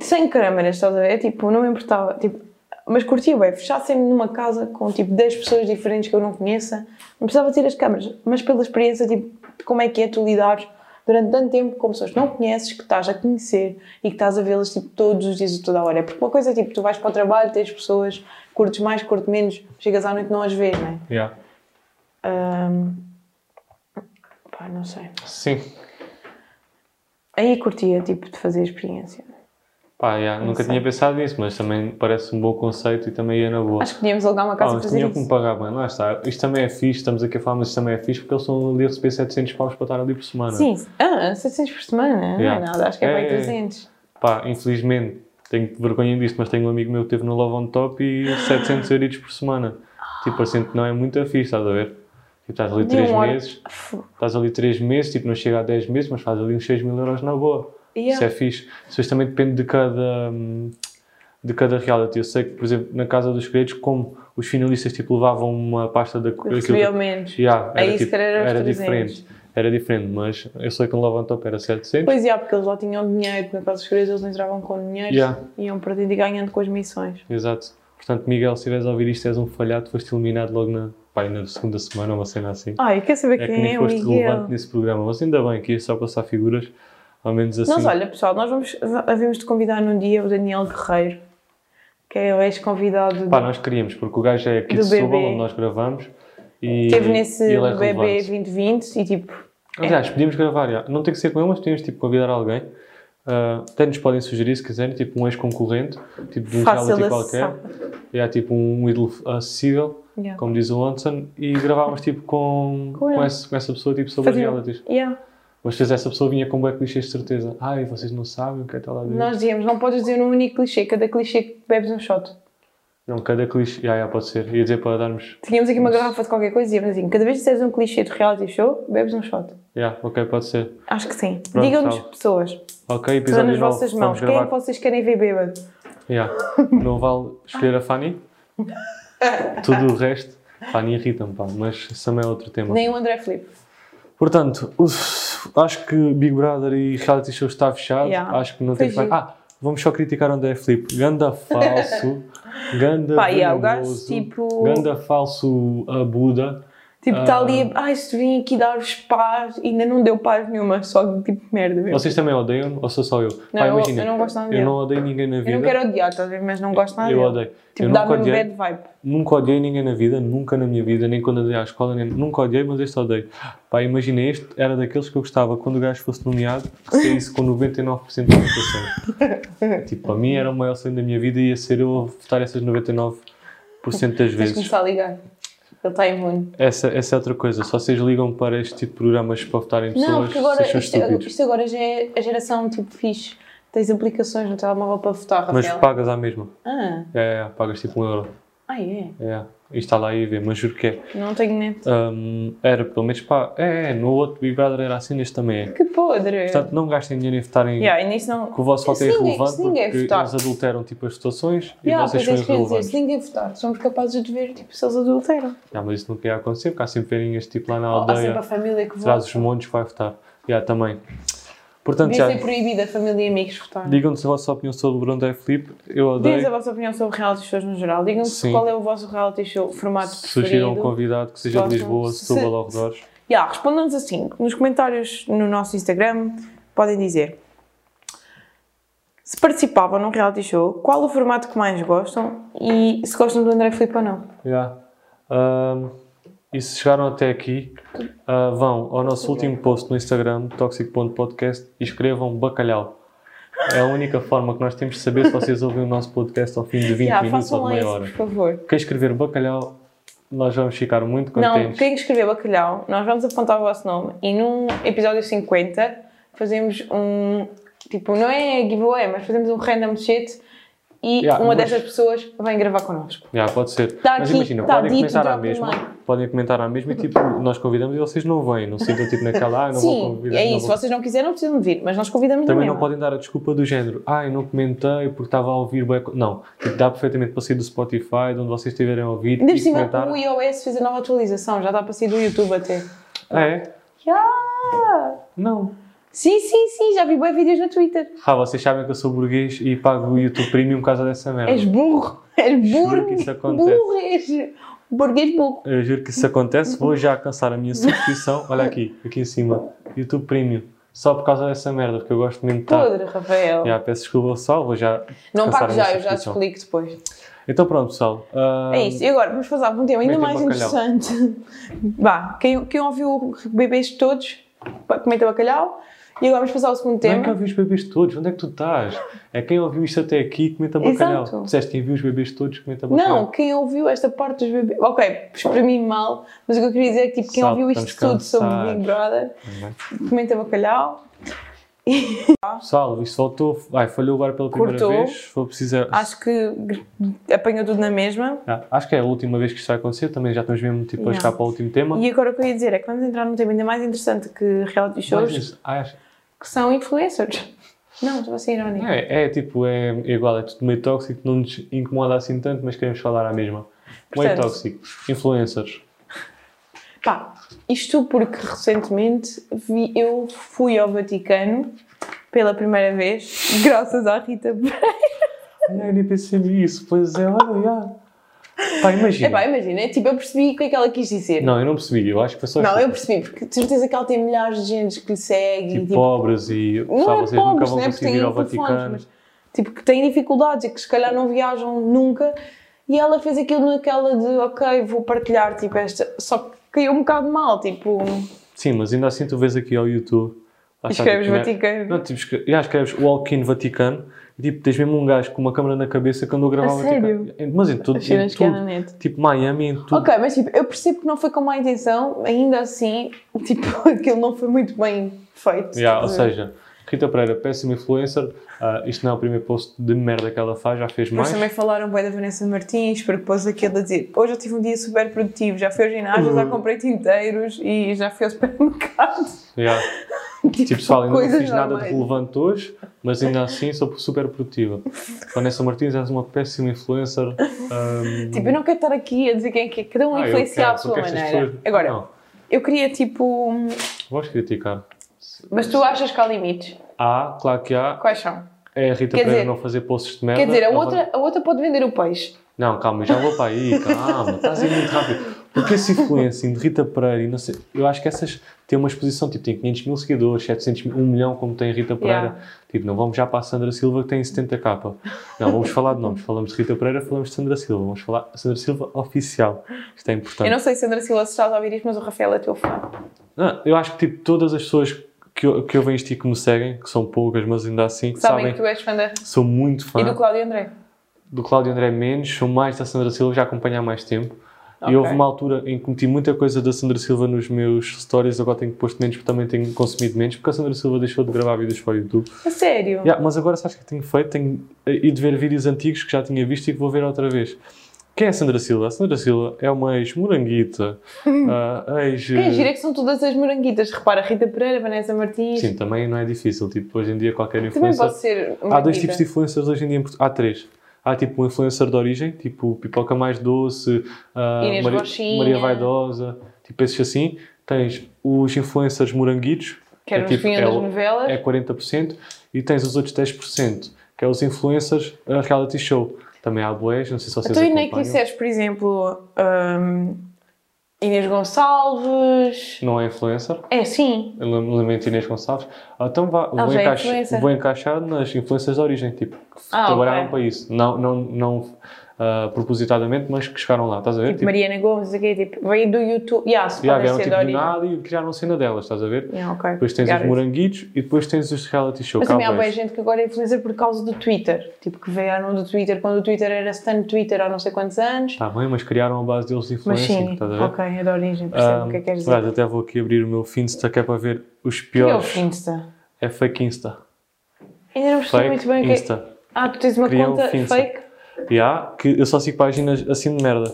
Sem câmeras, estás a ver? Tipo, não me importava. Tipo, mas curtia bem, fechar sempre numa casa com tipo 10 pessoas diferentes que eu não conheça. Não precisava ter as câmeras, mas pela experiência, tipo, como é que é tu lidares durante tanto tempo com pessoas que não conheces, que estás a conhecer e que estás a vê-las tipo, todos os dias, a toda a hora. Porque uma coisa é tipo, tu vais para o trabalho, tens pessoas, curtes mais, curtes menos, chegas à noite e não as vês, não é? Yeah. Ahm, pá, não sei. Sim. Aí curtia, tipo, de fazer a experiência. Pá, yeah, nunca sei. tinha pensado nisso, mas também parece um bom conceito e também ia na boa. Acho que podíamos alugar uma casa mas para fazer tinham que me isso. pagar bem, lá está. Isto também é fixe, estamos aqui a falar, mas isto também é fixe porque eles estão ali a receber 700 paus para estar ali por semana. Sim, ah, 700 por semana, não Yeah. é nada, acho que é, É, é. 300. Pá, infelizmente, tenho vergonha disto, mas tenho um amigo meu que esteve no Love on Top e 700 euros por semana. Tipo, que não é muito fixe, estás a ver? Tipo, estás ali De 3 um hora- meses, estás ali 3 meses, tipo, não chega a 10 meses, mas faz ali uns 6 mil euros na boa. Yeah. Isso é fixe. Isso também depende de cada, hum, de cada reality. Eu sei que, por exemplo, na Casa dos Segredos, como os finalistas tipo, levavam uma pasta da Recebia ao menos. Yeah, era, Aí, se tipo, era era 300. diferente. Era diferente, mas eu sei que no Love on Top era 700. Pois é, porque eles lá tinham dinheiro, na casa dos segredos eles entravam com dinheiro Yeah. iam perdendo e ganhando com as missões. Exato. Portanto, Miguel, se estiveres a ouvir isto, és um falhado, foste eliminado logo na, pá, na segunda semana, uma cena assim. Ai, quer saber é que quem nem é foste relevante nesse programa, mas ainda bem que ia só passar figuras, ao menos assim. Nós, olha, pessoal, nós vamos, havemos de convidar num dia o Daniel Guerreiro, que é o ex-convidado Pá, nós queríamos, porque o gajo é aqui de Setúbal, onde nós gravamos. E, Teve nesse e ele é relevante. 2020 e tipo, Aliás, podíamos gravar, já. não tem que ser com ele, mas podíamos tipo, convidar alguém. Ah, até nos podem sugerir, se quiserem, tipo um ex-concorrente, tipo de um reality qualquer. E há tipo um ídolo acessível, Yeah. como diz o Lonson, e gravávamos tipo com, Com com, com essa pessoa tipo, sobre Fazia- realities. Yeah. Mas depois essa pessoa vinha com bué clichês de certeza. Ai, vocês não sabem o que é lá dentro. Nós dizíamos, não podes dizer um único clichê, cada clichê que bebes um shot. Não, cada clichê. Já, já, pode ser. Ia dizer para darmos. Tínhamos aqui uma garrafa de qualquer coisa e dizíamos assim, cada vez que disseres um clichê de reality show, bebes um shot. Já, ok, pode ser. Acho que sim. Digam-nos, pessoas, Ok, episódio nas 9. vossas mãos. Quem é que vocês querem ver bêbado? Yeah. Não vale escolher a Fanny? Tudo o resto. Fanny irrita-me, pá, mas isso também é outro tema. Nem o André Filipe. Portanto, acho que Big Brother e reality show está fechado. Yeah. Acho que não Foi tem giro. Ah, vamos só criticar o André Filipe. Ganda falso. Ganda Pá, yeah, o gajo, tipo- Ganda falso a Buda. Tipo, está ali, ai, se vim aqui dar-vos paz, e ainda não deu paz nenhuma, só tipo merda. mesmo. Vocês também odeiam ou sou só eu? Não, Pá, eu- imagina, eu não gosto nada Eu não odeio ninguém na vida. Eu não quero odiar, ver? Mas não gosto nada Eu dele. odeio. Tipo, dá-me um bad vibe. nunca odiei ninguém na vida, nunca na minha vida, nem quando andei à escola, nem, nunca odiei, mas este odeio. Pá, imagina, este era daqueles que eu gostava quando o gajo fosse nomeado, que saísse com 99% de votações. tipo, para mim era o maior sonho da minha vida e ia ser eu a votar essas 99% das Tens vezes. começar a ligar. Ele está imune. Essa, essa é outra coisa, só vocês ligam para este tipo de programas para votarem pessoas, Não, porque agora isto, estúpidos. isto agora já é a geração tipo fixe. Tens aplicações no telemóvel para votar, Mas Rafael. pagas à mesma. Ah, É, é, pagas tipo um euro. Ah, é? É, e está lá aí a ver, mas juro que é. Não tenho net. Hum, era pelo menos pá, é, é, no outro Big Brother era assim, neste também é. Que podre. Portanto, não gastem dinheiro em votarem yeah, e nisso não... que o vosso voto é irrelevante ninguém porque votar. eles adulteram tipo as votações Yeah, e vocês são é ia dizer, irrelevantes. se ninguém votar, somos capazes de ver tipo, se eles adulteram. Yeah, mas isso nunca ia acontecer porque há sempre velhinhas tipo lá na Há sempre aldeia, a família que traz vota. os montes vai votar. Yeah, também. Portanto, Devia já, ser proibido a família e amigos votar. digam-nos a vossa opinião sobre o Brandon Felipe. Eu Diz a odeio. vossa opinião sobre reality shows no geral. Digam-me Sim. qual é o vosso reality show formato Sugiram um preferido. convidado que seja de? Lisboa, Se- Setúbal ou Redores. Yeah, Respondam-nos assim, nos comentários no nosso Instagram, podem dizer se participavam num reality show, qual o formato que mais gostam e se gostam do André Filipe ou não. Yeah. Um, e se chegaram até aqui, uh, vão ao nosso último post no Instagram, toxic.podcast, e escrevam bacalhau. É a única forma que nós temos de saber se vocês ouvem o nosso podcast ao fim de 20 Yeah, minutos ou de meia isso, hora. por favor. Quem escrever bacalhau, nós vamos ficar muito Não, contentes. quem escrever bacalhau, nós vamos apontar o vosso nome e num episódio 50 fazemos um. Tipo, não é giveaway, mas fazemos um random shit e Yeah, uma mas- dessas pessoas vem gravar connosco. Yeah, pode ser. Tá Mas aqui, imagina, tá podem dito, comentar à mesma, podem comentar à mesma e tipo, nós convidamos e vocês não vêm, não sintam tipo naquela, ah, não vou Sim, convidar. é isso. vou- Vocês não quiserem, não precisam de vir, mas nós convidamos Também não podem dar a desculpa do género, ah, eu não comentei porque estava a ouvir co-". Não, tipo, dá perfeitamente para sair do Spotify, de onde vocês estiverem a ouvir Ainda por cima, comentar. o iOS fez a nova atualização, já está para sair do YouTube até. Ah, é? Yeah. Não. Sim, sim, sim, já vi bem vídeos no Twitter. Ah, vocês sabem que eu sou burguês e pago o YouTube Premium por causa dessa merda. És burro, és Juro burro, que isso acontece. burro, és burguês burro. Eu juro que isso acontece, vou já alcançar a minha subscrição. Olha aqui, aqui em cima, YouTube Premium. Só por causa dessa merda, porque eu gosto mesmo de estar. Podre, Rafael. Já, peço desculpa pessoal, vou já. Não pago já, eu já te explico depois. Então pronto, pessoal. ah, É isso. E agora, vamos falar de um tema ainda mais bacalhau. interessante. Vá, quem, quem ouviu bebês todos, comenta bacalhau. E agora vamos passar ao segundo Não é que tema. ouvi os bebês todos, onde é que tu estás? É quem ouviu isto até aqui, comenta bacalhau. Exato. Disseste quem viu os bebês todos, comenta bacalhau. Não, quem ouviu esta parte dos bebês. Ok, exprimi mal, mas o que eu queria dizer é que tipo, quem ouviu isto tudo sobre. Big Brother, Não comenta bacalhau. Pessoal, isto voltou, ai, falhou agora pela primeira Cortou. vez. Vou precisar. Acho que apanhou tudo na mesma. Ah, acho que é a última vez que isto vai acontecer, também já estamos mesmo tipo, a Yeah. chegar para o último tema. E agora o que eu ia dizer é que vamos entrar num tema ainda mais interessante que reality shows, Mas ah, acho- que são influencers. Não, estou a ser irónica. é, é tipo, é, igual, é tudo meio tóxico, não nos incomoda assim tanto, mas queremos falar à mesma. Meio Portanto- tóxico. Influencers. Pá, isto porque recentemente vi- eu fui ao Vaticano pela primeira vez, graças à Rita Pereira. Ai, nem pensei nisso, pois é, olha, já. Pá, imagina. Epá, imagina, tipo, eu percebi o que é que ela quis dizer. Não, eu não percebi, eu acho que foi só Não, eu percebi, porque de certeza que ela tem milhares de gente que lhe segue. tipo, tipo, pobres e não sabe, é vocês nunca pobres, vão né? Conseguir ir ao Vaticano. mas tipo, que têm dificuldades e que se calhar não viajam nunca. E ela fez aquilo naquela de, ok, vou partilhar, tipo, esta. Só que caiu um bocado mal, tipo, Sim, mas ainda assim tu vês aqui ao YouTube. escreves tipo, né? Vaticano. Não, tipo, já escreves Walk in Vaticano tipo, tens mesmo um gajo com uma câmera na cabeça que andou a gravar A o Vaticano. Mas em tudo, em tudo. Tipo, Miami, em tudo. Ok, mas tipo, eu percebo que não foi com má intenção, ainda assim, tipo, aquilo não foi muito bem feito. Yeah, ou ver? seja, Rita Pereira, péssima influencer. Ah, isto não é o primeiro post de merda que ela faz, já fez Depois mais. também falaram bem da Vanessa Martins, porque pôs aquilo a dizer: Hoje eu tive um dia super produtivo, já fui ao ginásio, Uhum. já comprei tinteiros e já fui ao supermercado. Yeah. Tipo, pessoal, ainda não fiz nada de relevante hoje, mas ainda assim sou super produtiva. Vanessa Martins, és uma péssima influencer. ahm, Tipo, eu não quero estar aqui a dizer quem é que é, cada um ah, influenciar quero, sua maneira. pessoas- Agora, Não, eu queria tipo. vamos criticar. Mas tu achas que há limites? Há, claro que há. Quais são? É a Rita Quer Pereira dizer- não fazer posts de merda. Quer dizer, a outra, a outra pode vender o peixe. Não, calma, já vou para aí, calma. Estás a ir muito rápido. Porque esse influencing de Rita Pereira e não sei, eu acho que essas têm uma exposição, tipo, tem 500 mil seguidores, 700 mil, 1 milhão, como tem a Rita Pereira. Yeah. Tipo, não vamos já para a Sandra Silva que tem 70k. Não, vamos falar de nomes. Falamos de Rita Pereira, falamos de Sandra Silva. Vamos falar de Sandra Silva oficial. Isto é importante. Eu não sei se André Silva se estás a ouvir isto, mas o Rafael é teu fã. Não, eu acho que tipo, todas as pessoas que, eu- que ouvem isto e que me seguem, que são poucas, mas ainda assim, Sabem, sabem, que tu és fã da... sou muito fã E do Cláudio André. do Cláudio André menos, sou mais da Sandra Silva, já acompanho há mais tempo. Ok. E houve uma altura em que meti muita coisa da Sandra Silva nos meus stories, agora tenho posto menos porque também tenho consumido menos, porque a Sandra Silva deixou de gravar vídeos para o YouTube. A sério? Yeah, mas agora sabes o que tenho feito? Tenho ido ver vídeos antigos que já tinha visto e que vou ver outra vez. Quem é a Sandra Silva? A Sandra Silva é uma ex-moranguita, ah, ex... Quem gira é que são todas as moranguitas. Repara, Rita Pereira, Vanessa Martins. Sim, também não é difícil. Tipo, hoje em dia qualquer Também influencer... posso ser Há dois moranguita. tipos de influencers hoje em dia em Portugal. Há três. Há tipo um influencer de origem, tipo Pipoca Mais Doce, ah, Inês Maria. Maria Vaidosa, tipo esses assim. Tens os influencers moranguitos, Que eram os tipo, é, das novelas. é 40%, e tens os outros 10%, que é os influencers a reality show. Também há boés, não sei se vocês Então, e nem que acompanham. disseres, por exemplo, hum, Inês Gonçalves. Não é influencer, É, sim. eu lamento Inês Gonçalves. Ah, Então vá, vou, já é vou encaixar nas influências de origem, tipo, que Ah, trabalharam ok. para isso. Não, não, não ah, propositadamente, mas que chegaram lá, estás a ver? Tipo, Mariana Gomes, aqui, tipo, veio do YouTube. Yeah, se podem vieram tipo origem. nada e criaram a cena delas, estás a ver? Yeah, ok. Depois tens Got os it. moranguitos e depois tens os reality show. Mas também há boa gente que agora é influencer por causa do Twitter. Tipo, que vieram do Twitter quando o Twitter era stand Twitter há não sei quantos anos. Está bem, mas criaram a base deles de Mas sim, estás a ver? ok, é de origem, percebo o que é que queres dizer. aliás, até vou aqui abrir o meu Finsta que é para ver os O que é o piores. Finsta? É fake Insta. Ainda não percebi muito bem o que é. Ah, tu tens uma Criam conta Finsta. fake? E há que eu só sigo páginas assim de merda.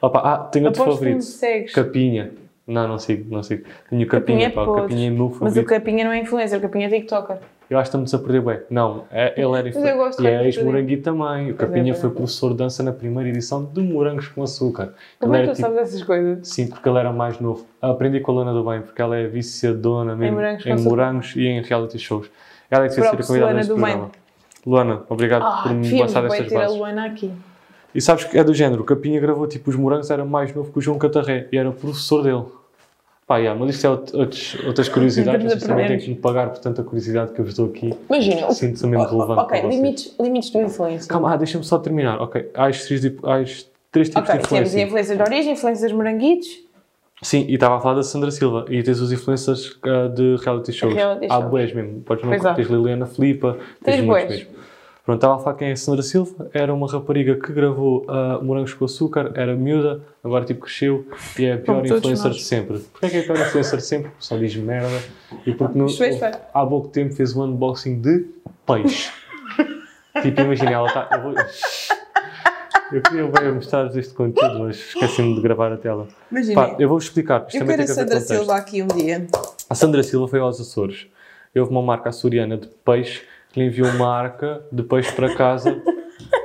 Opa, ah, tenho outro Aposto que me favorito. segues. Capinha. Não, não sigo, não sigo. Tenho o Capinha Capinha, é pá. O podre. Capinha é meu Mas o favorito. Capinha não é influencer, o Capinha é TikToker. Eu acho que estamos a perder bem. Não, é, ele era eu gosto E de é Capinha ex-moranguito também. O Capinha é foi verdade. professor de dança na primeira edição de Morangos com Açúcar. Como é que tu tipo- sabes essas coisas? Sim, porque ele era mais novo. Aprendi com a Lana do Bem, porque ela é viciadona mesmo morangos com em açúcar. morangos e em reality shows. Ela é que devia ser a convidada Luana deste do Bem. programa. Luana, obrigado Ah, por me passar bem estas ter a bases. Luana aqui. E sabes que é do género, o Capinha gravou tipo os morangos, era mais novo que o João Catarré e era professor dele. Pá, yeah, mas isto é out- outros, outras curiosidades, vocês também têm que me pagar por tanta curiosidade que eu vos dou aqui. Imagina. Sinto-se mesmo relevante Ok, limites, limites do influencer. Calma, ah, deixa-me só terminar. Ok, há estes três, tipo- há estes três tipos Ok, de temos influência. influências de origem, influências moranguitos. Sim, e estava a falar da Sandra Silva. E tens os influencers ah, de reality shows. Reality Há shows. boés mesmo. Podes não há. tens Liliana Filipa, Tens tens muitos bués. mesmo. Pronto, estava a falar quem é a Sandra Silva. Era uma rapariga que gravou ah, Morangos com Açúcar, era miúda, agora tipo cresceu e é a pior Como influencer de sempre. Porquê é que é a pior influencer de sempre? Só diz merda. E porque é feio. há pouco tempo fez um unboxing de peixe. tipo, imagina, ela está. Eu, queria bem mostrar este conteúdo, mas esqueci-me de gravar a tela. Imagina, eu vou explicar. Isto eu também quero a que haver Sandra. Silva aqui um dia. A Sandra Silva foi aos Açores. Houve uma marca açoriana de peixe que lhe enviou uma arca de peixe para casa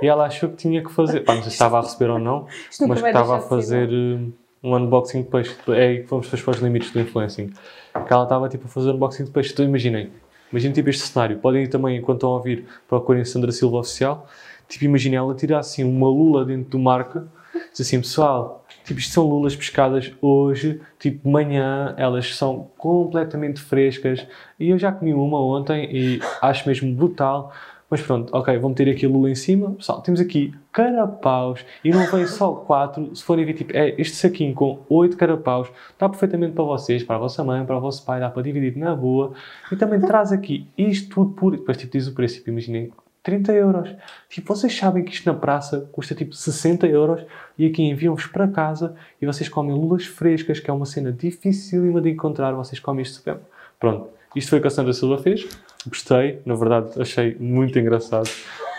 e ela achou que tinha que fazer. Pá, não sei se estava a receber ou não, Isto mas que estava a fazer eh, um unboxing de peixe. É aí que vamos depois para os limites do influencing. Que ela estava tipo a fazer um unboxing de peixe. Então imaginem. Imaginem tipo este cenário. Podem ir também, enquanto estão a ouvir, procurem Sandra Silva Oficial. Tipo, imaginem ela tirar assim uma lula dentro do marca. Diz assim, pessoal, tipo, isto são lulas pescadas hoje, tipo, manhã, elas são completamente frescas. E eu já comi uma ontem e acho mesmo brutal. Mas pronto, ok, vou meter aqui a lula em cima. Pessoal, temos aqui carapaus e não vem só quatro. Se forem ver, tipo, é este saquinho com oito carapaus, dá perfeitamente para vocês, para a vossa mãe, para o vosso pai, dá para dividir na boa. E também traz aqui isto tudo por. Depois, tipo, diz o preço, tipo, imaginem, 30 euros. Tipo, vocês sabem que isto na praça custa tipo 60 euros e aqui enviam-vos para casa e vocês comem lulas frescas, que é uma cena dificílima de encontrar. Vocês comem isto super. Pronto, isto foi o que a Sandra Silva fez. Gostei, na verdade, achei muito engraçado.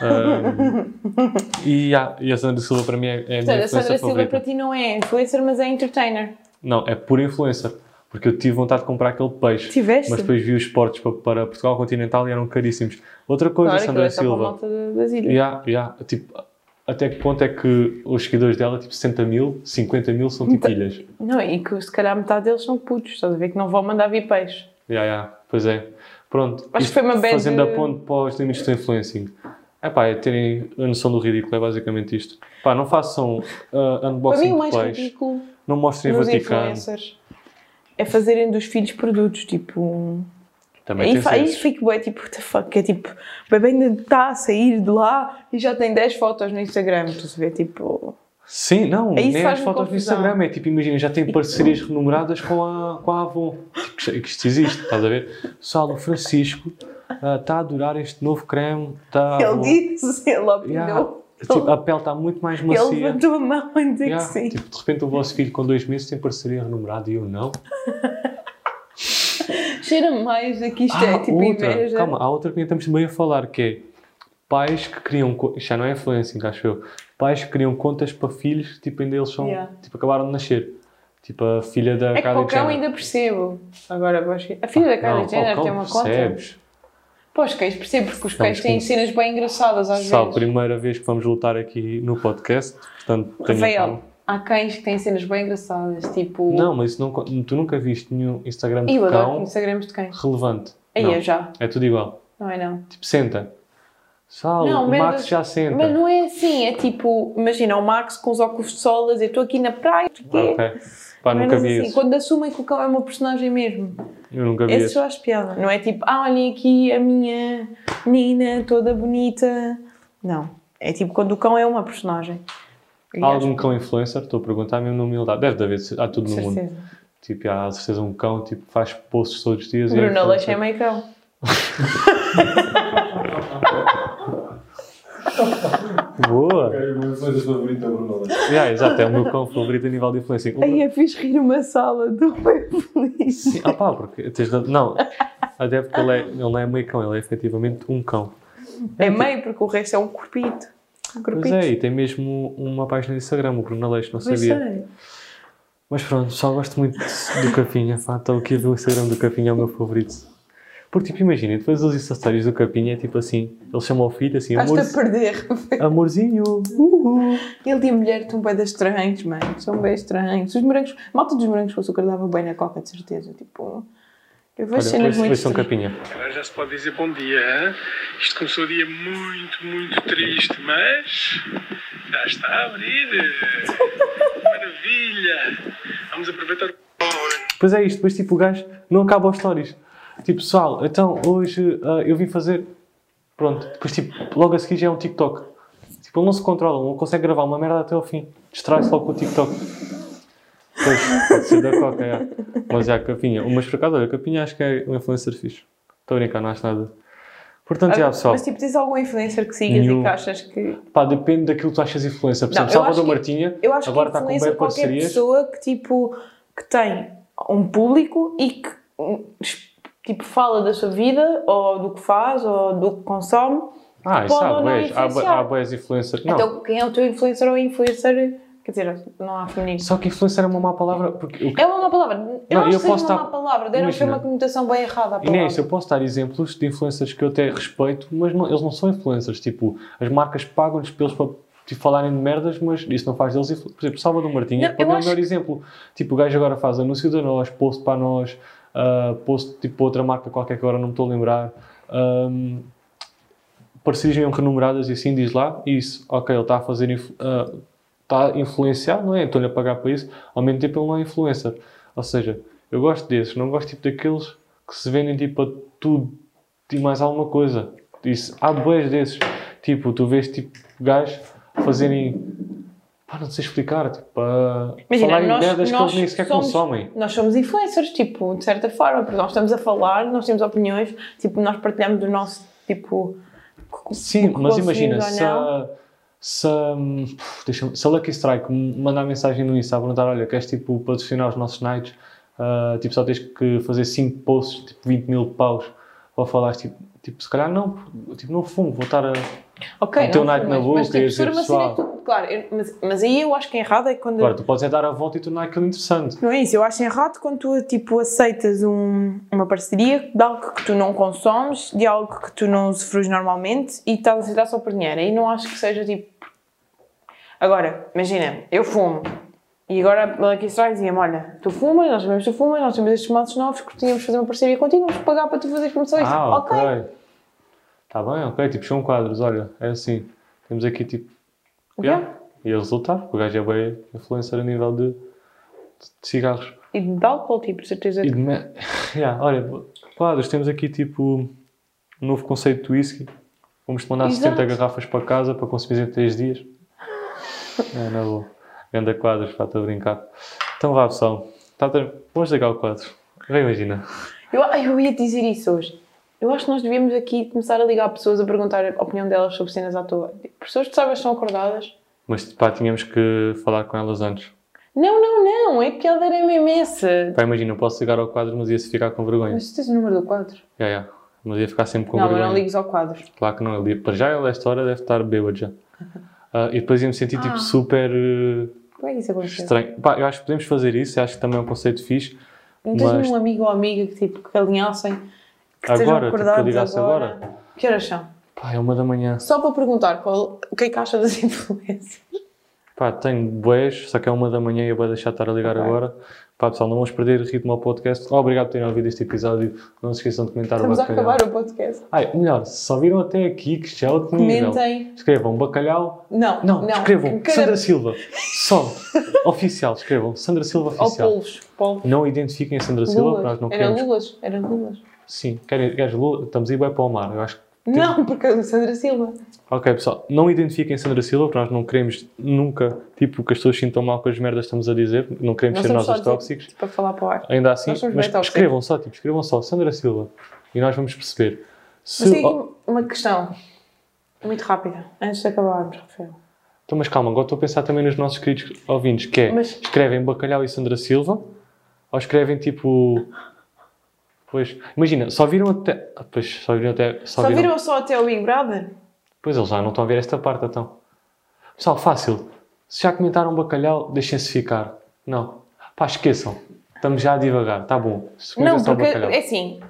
Ahm, e, ah, e a Sandra Silva para mim é, é a minha Portanto, a influência Sandra Silva favorita. para ti não é influencer, mas é entertainer. Não, é pura influencer. Porque eu tive vontade de comprar aquele peixe. Tiveste? Mas depois vi os portos para, para Portugal continental e eram caríssimos. Outra coisa, Claro, Sandra é para Silva. das ilhas. Yeah, yeah. Tipo, até que ponto é que os seguidores dela, tipo 60 mil, 50 mil, são tipo ilhas? Não, e que se calhar metade deles são putos, estás a ver que não vão mandar vir peixe. Yeah, yeah. Pois é. Pronto. Acho que foi uma bad- Fazendo a ponte para os limites do influencing. É pá, é terem a noção do ridículo, é basicamente isto. Pá, não façam uh, Para unboxing mim o mais de peixe. ridículo não mostrem Vaticano. influencers é fazerem dos filhos produtos, tipo... Também Aí, fa- aí fico bem, tipo, what the fuck, que é tipo, o bebê ainda está a sair de lá e já tem 10 fotos no Instagram, tu se vê, tipo... Sim, não, Aí nem as fotos no. Instagram. É tipo, imagina, já tem parcerias renumeradas com a, com a Avon. Tipo, isto existe, estás a ver? Pessoal, o Francisco ah, está a adorar este novo creme Avon. Ele disse, ele opinou, Yeah, tipo, a pele está muito mais ele macia. levantou a mão e disse Yeah, que sim. tipo, de repente o vosso filho com dois meses tem parceria renumerada e eu não. Cheira mais aqui, isto é Ah, tipo outra, inveja. calma, há outra que ainda estamos também a falar, que é pais que criam, já não é influencing, acho eu, pais que criam contas para filhos, tipo, ainda eles são, Yeah. tipo, acabaram de nascer. Tipo, a filha da É que Kylie o cão Jenner. ainda percebo. Agora, a filha da Kylie Jenner tem uma conta. Para os cães percebo, porque os cães têm cenas bem engraçadas às Só a vezes. primeira vez que vamos lutar aqui no podcast, portanto, Rafael, há cães que têm cenas bem engraçadas, tipo... Não, mas isso não, tu nunca viste nenhum Instagram de Eu adoro cão Instagrams de cães. relevante. Aí eu já. é tudo igual. Não é não. Tipo, senta. Sal, Não, o Max já senta. Mas não é assim, é tipo, imagina o Max com os óculos de sol a dizer estou aqui na praia, não sei o quê. Ok. Pá, é nunca nada vi assim. isso. Quando assumem que o cão é uma personagem mesmo. Eu nunca vi Esse isso. eu acho piada. Não é tipo, ah, olhem aqui a minha menina toda bonita. Não. É tipo quando o cão é uma personagem. Há algum cão influencer? Estou a perguntar mesmo na humildade. Deve de haver, há tudo no mundo. Tipo, há de certeza um cão, tipo, faz posts todos os dias. É Bruno Aleixo é meio cão. Boa! O meu influencer favorito é o Bruno. Yeah, exato, é o meu cão favorito a nível de influência. Aí eu fiz rir uma sala do bem feliz. Sim, ah pá, porque tens razão. Não, até porque ele, é, ele não é meio cão, ele é efetivamente um cão. É meio, porque o resto é um corpito. Um Pois corpito. é, e tem mesmo uma página de Instagram, o Bruno Aleixo, não Pois sabia. sei. Mas pronto, só gosto muito do Capinha. Pá, estou aqui a ver o Instagram do Capinha, é o meu favorito. Porque, tipo, imagina, depois os Stories do Capinha é tipo assim: ele chama o filho assim, Estás-te a amor, perder. amorzinho, uhul. Ele e a mulher estão bem estranhos, mano. São bem estranhos. Os morangos, malta dos morangos com açúcar dava bem na coca, de certeza. Tipo, eu vejo Olha, cenas muito um estranhas. Capinha. Agora já se pode dizer bom dia. Hein? Isto começou o dia muito, muito triste, mas já está a abrir. Maravilha! Vamos aproveitar o. Pois é isto, depois tipo o gajo não acaba os stories. Tipo, pessoal, então hoje ah, eu vim fazer. Pronto, depois tipo, logo a seguir já é um TikTok. Tipo, ele não se controla, não consegue gravar uma merda até ao fim. Distrai-se logo com o TikTok. Pois, pode ser da Coca, é. Mas já, Capinha. Mas por acaso, olha, Capinha acho que é um influencer fixe. Estou a brincar, não acho nada. Portanto, já, pessoal. Mas tipo, tens algum influencer que sigas Nenhum. e que achas que. Pá, depende daquilo que tu achas influencer. Por exemplo, eu acho Salvador que- Martinha Eu acho agora que está com bem qualquer parcerias. pessoa que tipo que tem um público e que hum, tipo fala da sua vida ou do que faz ou do que consome. Ah, isso há boas. Há, boas influencers. Não. Então, quem é o teu influencer ou influencer? Quer dizer, não há feminino. Só que influencer é uma má palavra. Porque É uma má palavra. Eu Não, não, eu seja posso uma dar- má palavra. Deram Imagina. uma conotação bem errada à palavra. Inês, eu posso dar exemplos de influencers que eu até respeito, mas não- eles não são influencers. Tipo, as marcas pagam-lhes pelos para tipo, falarem de merdas, mas isso não faz deles Por exemplo, Salvador Martinha pode eu é o melhor exemplo. Tipo, o gajo agora faz anúncio da nós, post para nós, ah, post tipo outra marca qualquer que agora não me estou a lembrar. Um, parcerias mesmo renumeradas e assim diz lá, isso, ok, ele está a fazer, ah, está a influenciar, não é? Estou-lhe a pagar para isso, ao mesmo tempo ele não é influencer. Ou seja, eu gosto desses, não gosto tipo daqueles que se vendem tipo a tudo e mais alguma coisa. Isso, há boas desses. Tipo, tu vês tipo gajos fazerem. Pá, não sei explicar. Tipo, a Imagina, falar em nós- merdas que eles nem sequer somos- consomem. Nós somos influencers, tipo, de certa forma, porque nós estamos a falar, nós temos opiniões, tipo, nós partilhamos do nosso, tipo... Sim, mas imagina, se não. a, se, a, puf, deixa-me- se a Lucky Strike mandar mensagem no Insta a perguntar: olha, queres tipo patrocinar os nossos nights? Ah, tipo, só tens que fazer 5 posts, tipo 20 mil paus, para falar tipo, tipo, se calhar não, tipo, não fumo, vou estar a. Ok, O teu não, night na boca mas, e tipo, dizer, uma cena pessoal. Que Claro, eu- mas, mas aí eu acho que é errado é quando... Agora, tu podes é dar a volta e tornar aquilo interessante. Não é isso, eu acho errado quando tu, tipo, aceitas um- uma parceria de algo que tu não consomes, de algo que tu não usufruis normalmente e estás a aceitar só por dinheiro. Aí não acho que seja, tipo... Agora, imagina, eu fumo. E agora a Lucky Strike dizia-me, olha, tu fumas, nós sabemos que tu fumas, nós temos estes maços novos, curtíamos fazer uma parceria contigo, vamos pagar para tu fazeres promoções. Ah, ok. ok. Está bem, ok. Tipo, são quadros, olha, é assim. Temos aqui tipo. Yeah. E a resultar, porque o gajo é bem influencer a nível de de cigarros. E de álcool, tipo, certeza E de me... yeah, olha, quadros, temos aqui tipo um novo conceito de whisky. Vamos-te mandar Exato. 70 garrafas para casa para consumir em 3 dias. É, na boa. Ganda quadros, para estou a brincar. Então vá, pessoal. Tá tra- Vamos ligar o quadro. Agora imagina. Eu, eu ia dizer isso hoje. Eu acho que nós devíamos aqui começar a ligar pessoas a perguntar a opinião delas sobre cenas à toa. Tipo, Pessoas que sabes estão acordadas. Mas pá, tínhamos que falar com elas antes. Não, não, não, é que ela era mesmo essa. Pá, imagina, eu posso ligar ao quadro, mas ia-se ficar com vergonha. Mas tu tens o número do quadro? Yeah, yeah. Mas ia ficar sempre com não, vergonha. não ligues ao quadro. Claro que não. Ele, para já, ele, esta hora, deve estar bêbado já. Ah, e depois ia-me sentir tipo super eh, Como é que isso aconteceu? estranho. Pá, eu acho que podemos fazer isso. eu Acho que também é um conceito fixe. Não tens Mas- um amigo ou amiga que, tipo, que alinhassem, que estejam Agora, tipo, que eu acordados ligasse agora. agora. Que horas são? Pá, é uma da manhã. Só para perguntar qual, o que é que acha das influências. Pá, tenho boés, só que é uma da manhã e eu vou deixar de estar a ligar Ok. agora. Pá, pessoal, não vamos perder ritmo ao podcast. Oh, obrigado por terem ouvido este episódio. Não se esqueçam de comentar Estamos o a bacalhau. acabar o podcast. Ai, melhor, se só viram até aqui, que isto é outro nível. Comentem. Escrevam bacalhau. Não, Não, não. escrevam Cada- Sandra Silva. Só. Oficial, escrevam Sandra Silva Ou Oficial. polos. polos. Não identifiquem Sandra Silva, Lulas. nós não Era queremos. Lulas. Era Lulas. Sim, querem, queres Lula? Estamos aí bem para o mar. Eu acho que Não, porque é Sandra Silva. Ok, pessoal, não identifiquem Sandra Silva, porque nós não queremos nunca, tipo, que as pessoas sintam mal com as merdas que estamos a dizer, não queremos Nós ser nós os tóxicos. tipo, para falar para o ar. Ainda assim, mas escrevam só, tipo, escrevam só Sandra Silva e nós vamos perceber. Se, Mas tem aqui uma questão. Muito rápida. Antes de acabarmos, Rafael. então, mas calma, agora estou a pensar também nos nossos queridos ouvintes, que é, Mas- escrevem Bacalhau e Sandra Silva, ou escrevem, tipo... Pois, imagina, só viram até... Pois, só viram até... Só, Só viram... viram só até o Big Brother? Pois, eles já não estão a ver esta parte, então. Pessoal, fácil. Se já comentaram bacalhau, deixem-se ficar. Não. Pá, esqueçam. Estamos já a divagar. Tá bom. Se Não, porque bacalhau. é assim.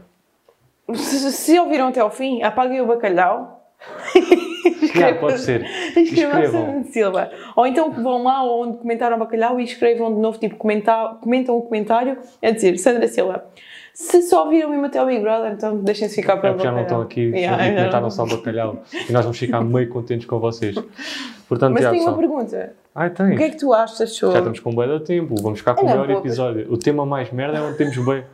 Se, se ouviram até ao fim, apaguem o bacalhau. Já, pode ser. Escrevam Silva. Ou então vão lá onde comentaram bacalhau e escrevam de novo, tipo, comentar, comentam o comentário a dizer Sandra Silva. Se só viram mesmo até o Big Brother, então deixem-se ficar É pelo porque já não estão aqui Yeah, e já comentaram só bacalhau. E nós vamos ficar meio contentes com vocês. Portanto, Mas já, tenho uma pergunta. Ai, O que é tem. que tu achas Já sobre... estamos com bem de tempo. Vamos ficar com É o melhor episódio. O tema mais merda é onde temos bem.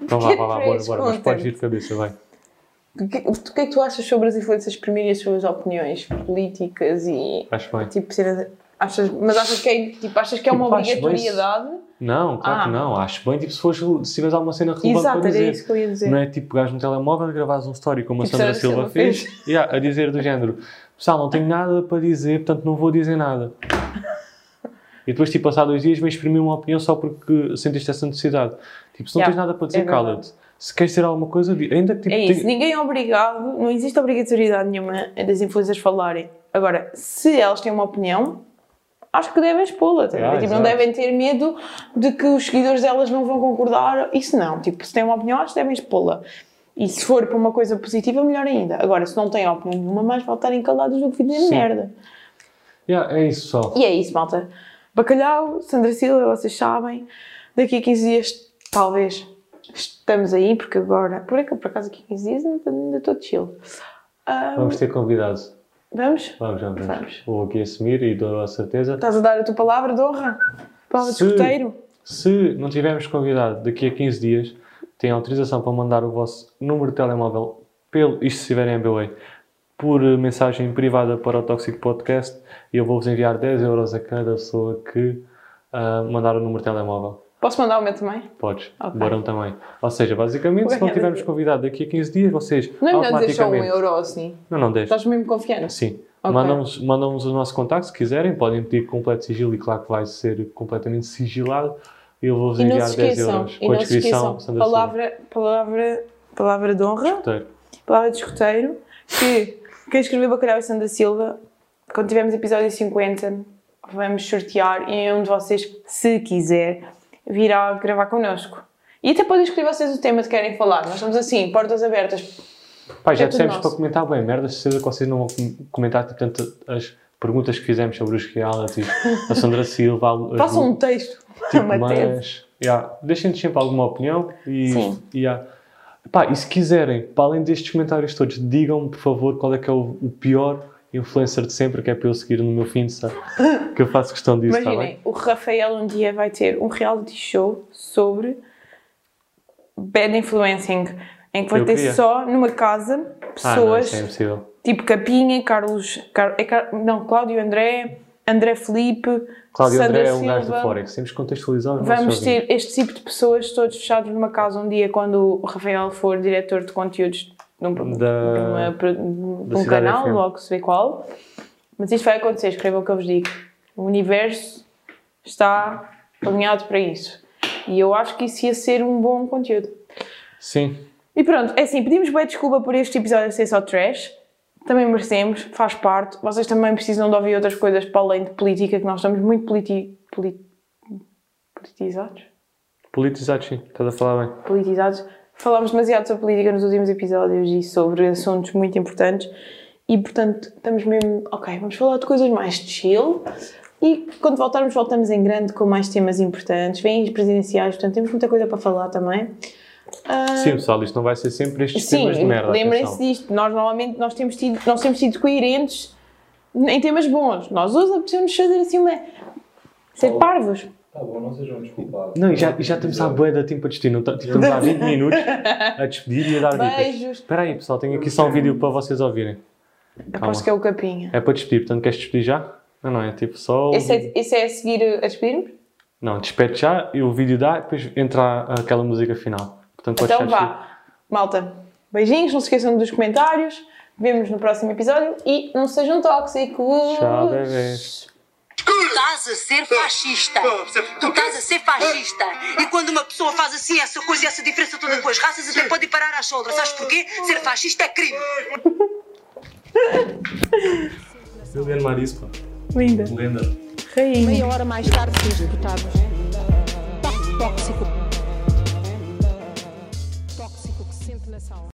Então vá, vá, vá, bora, bora. Mas podes ir de cabeça, vai. O que, o que é que tu achas sobre as influências exprimirem as suas opiniões políticas e... Acho bem. Tipo. Achas, mas achas que é, tipo, achas que é uma Tipo, acho bem obrigatoriedade? Não, claro Ah. que não. Acho bem, tipo, se, fores, se tiveres alguma cena relevante Exato, para era dizer. isso que eu ia dizer. Não é tipo pegares no telemóvel e gravares um story como a Tipo Sandra Sandra Silva Silva fez, Yeah, a dizer do género: Pessoal, não tenho nada para dizer, portanto não vou dizer nada. E depois, tipo, passar dois dias, vens exprimir uma opinião só porque sentiste essa necessidade. Tipo, se não Yeah, tens nada para dizer, é cala-te. Se queres dizer alguma coisa, ainda que tipo, É isso, tenha- ninguém é obrigado, não existe obrigatoriedade nenhuma das influências falarem. Agora, se elas têm uma opinião, acho que devem expô-la. tá a ver? Ah, tipo, não devem ter medo de que os seguidores delas não vão concordar. Isso não. Tipo, se têm uma opinião, acho que devem expô-la. E se for para uma coisa positiva, melhor ainda. Agora, se não têm opinião nenhuma, mais vale estarem calados do que fazerem Sim. merda. Yeah, é isso, pessoal. E é isso, malta. Bacalhau, Sandra Silva, vocês sabem. Daqui a 15 dias, talvez, estamos aí, porque agora... Por, aqui, por acaso, daqui a 15 dias ainda estou chill. Ah, Vamos ter convidados. Vamos? Vamos, vamos, vamos. Vou aqui assumir e dou a certeza. Estás a dar a tua palavra de honra? Palavra de Se- escoteiro? Se não tivermos convidado daqui a 15 dias, têm autorização para mandar o vosso número de telemóvel, pelo, isto se estiver em MBWay, por mensagem privada para o Tóxico Podcast e eu vou-vos enviar 10 euros a cada pessoa que ah, mandar o número de telemóvel. Posso mandar o meu também? Podes. Ok. O Barão também. Ou seja, basicamente, se não tivermos convidado daqui a 15 dias, vocês Não é melhor só um euro ou assim? Não, não, 10. Estás mesmo confiante? Sim. Ok. Mandam-nos mandam o nosso contacto se quiserem, podem pedir completo sigilo e claro que vai ser completamente sigilado. Eu vou-vos enviar se 10 esqueçam, euros com a descrição. esqueçam, palavra, palavra, palavra de honra, Roteiro. palavra de escoteiro, que quem escreveu Bacalhau e Sandra Silva, quando tivermos episódio 50, vamos sortear e um de vocês, se quiser, virá gravar connosco. E até podem escolher vocês o tema que querem falar. Nós estamos assim, portas abertas. Pai, já É dissemos para comentar bem merda, certeza que vocês não vão com- comentar tanto as perguntas que fizemos sobre os realities, a Sandra Silva, Façam um texto, tipo, uma tese. mas yeah, deixem-nos sempre alguma opinião e, Sim. yeah. Pá, e se quiserem, para além destes comentários todos, digam-me por favor qual é que é o, o pior influencer de sempre que é para eu seguir no meu fim, sabe? que eu faço questão disso, está Imaginem, bem? o Rafael um dia vai ter um reality show sobre bad influencing, em que vai Eu ter queria. só numa casa Ah, não, pessoas é tipo Capinha, Carlos, Car- é Car- não, Cláudio André, André Felipe, Cláudio Sandra André é um gajo do Silva. Forex. Temos que contextualizar os Vamos ouvintes. ter este tipo de pessoas todos fechados numa casa um dia quando o Rafael for diretor de conteúdos um, de Da- uma pro- de um canal, FM. logo se vê qual. Mas isto vai acontecer, escrevam o que eu vos digo. O universo está alinhado para isso. E eu acho que isso ia ser um bom conteúdo. Sim. E pronto, é assim, pedimos bem desculpa por este episódio ser só trash. Também merecemos, faz parte. Vocês também precisam de ouvir outras coisas para além de política, que nós estamos muito politi... poli- politizados. Politizados, sim. Estás a falar bem. politizados. Falámos demasiado sobre política nos últimos episódios e sobre assuntos muito importantes e, portanto, estamos mesmo, ok, vamos falar de coisas mais chill e quando voltarmos, voltamos em grande com mais temas importantes. Vêm as presidenciais, portanto, temos muita coisa para falar também. Ah, Sim, pessoal, isto não vai ser sempre estes Sim, temas de merda. lembrem-se disto. Nós normalmente nós temos, tido, nós temos sido coerentes em temas bons. Nós hoje apetecemos fazer assim uma. ser parvos. Tá bom, não sejam desculpados. Não, e já, já estamos à boia da tempo para despedir. Não, tá- estamos há 20 minutos a despedir e a dar dicas. Beijos. Espera aí, pessoal, tenho aqui só um vídeo para vocês ouvirem. Aposto que é o capinha. É para despedir, portanto, queres despedir já? Não, não, é tipo só. o Esse é, esse é a seguir a despedir-nos? Não, despede já e o vídeo dá e depois entra aquela música final. Portanto, podes Então já despedir. vá, malta. Beijinhos, não se esqueçam dos comentários. Vemos no próximo episódio e não sejam tóxicos. Tchau, bebês. Tu estás a ser fascista. Tu estás a ser fascista. E quando uma pessoa faz assim essa coisa e essa diferença toda com as raças, até pode ir parar às soldas. Sabes porquê? Ser fascista é crime. Liliane Marisco. Linda. Lenda. Rainha. Meia hora mais tarde, seus deputados. Tóxico.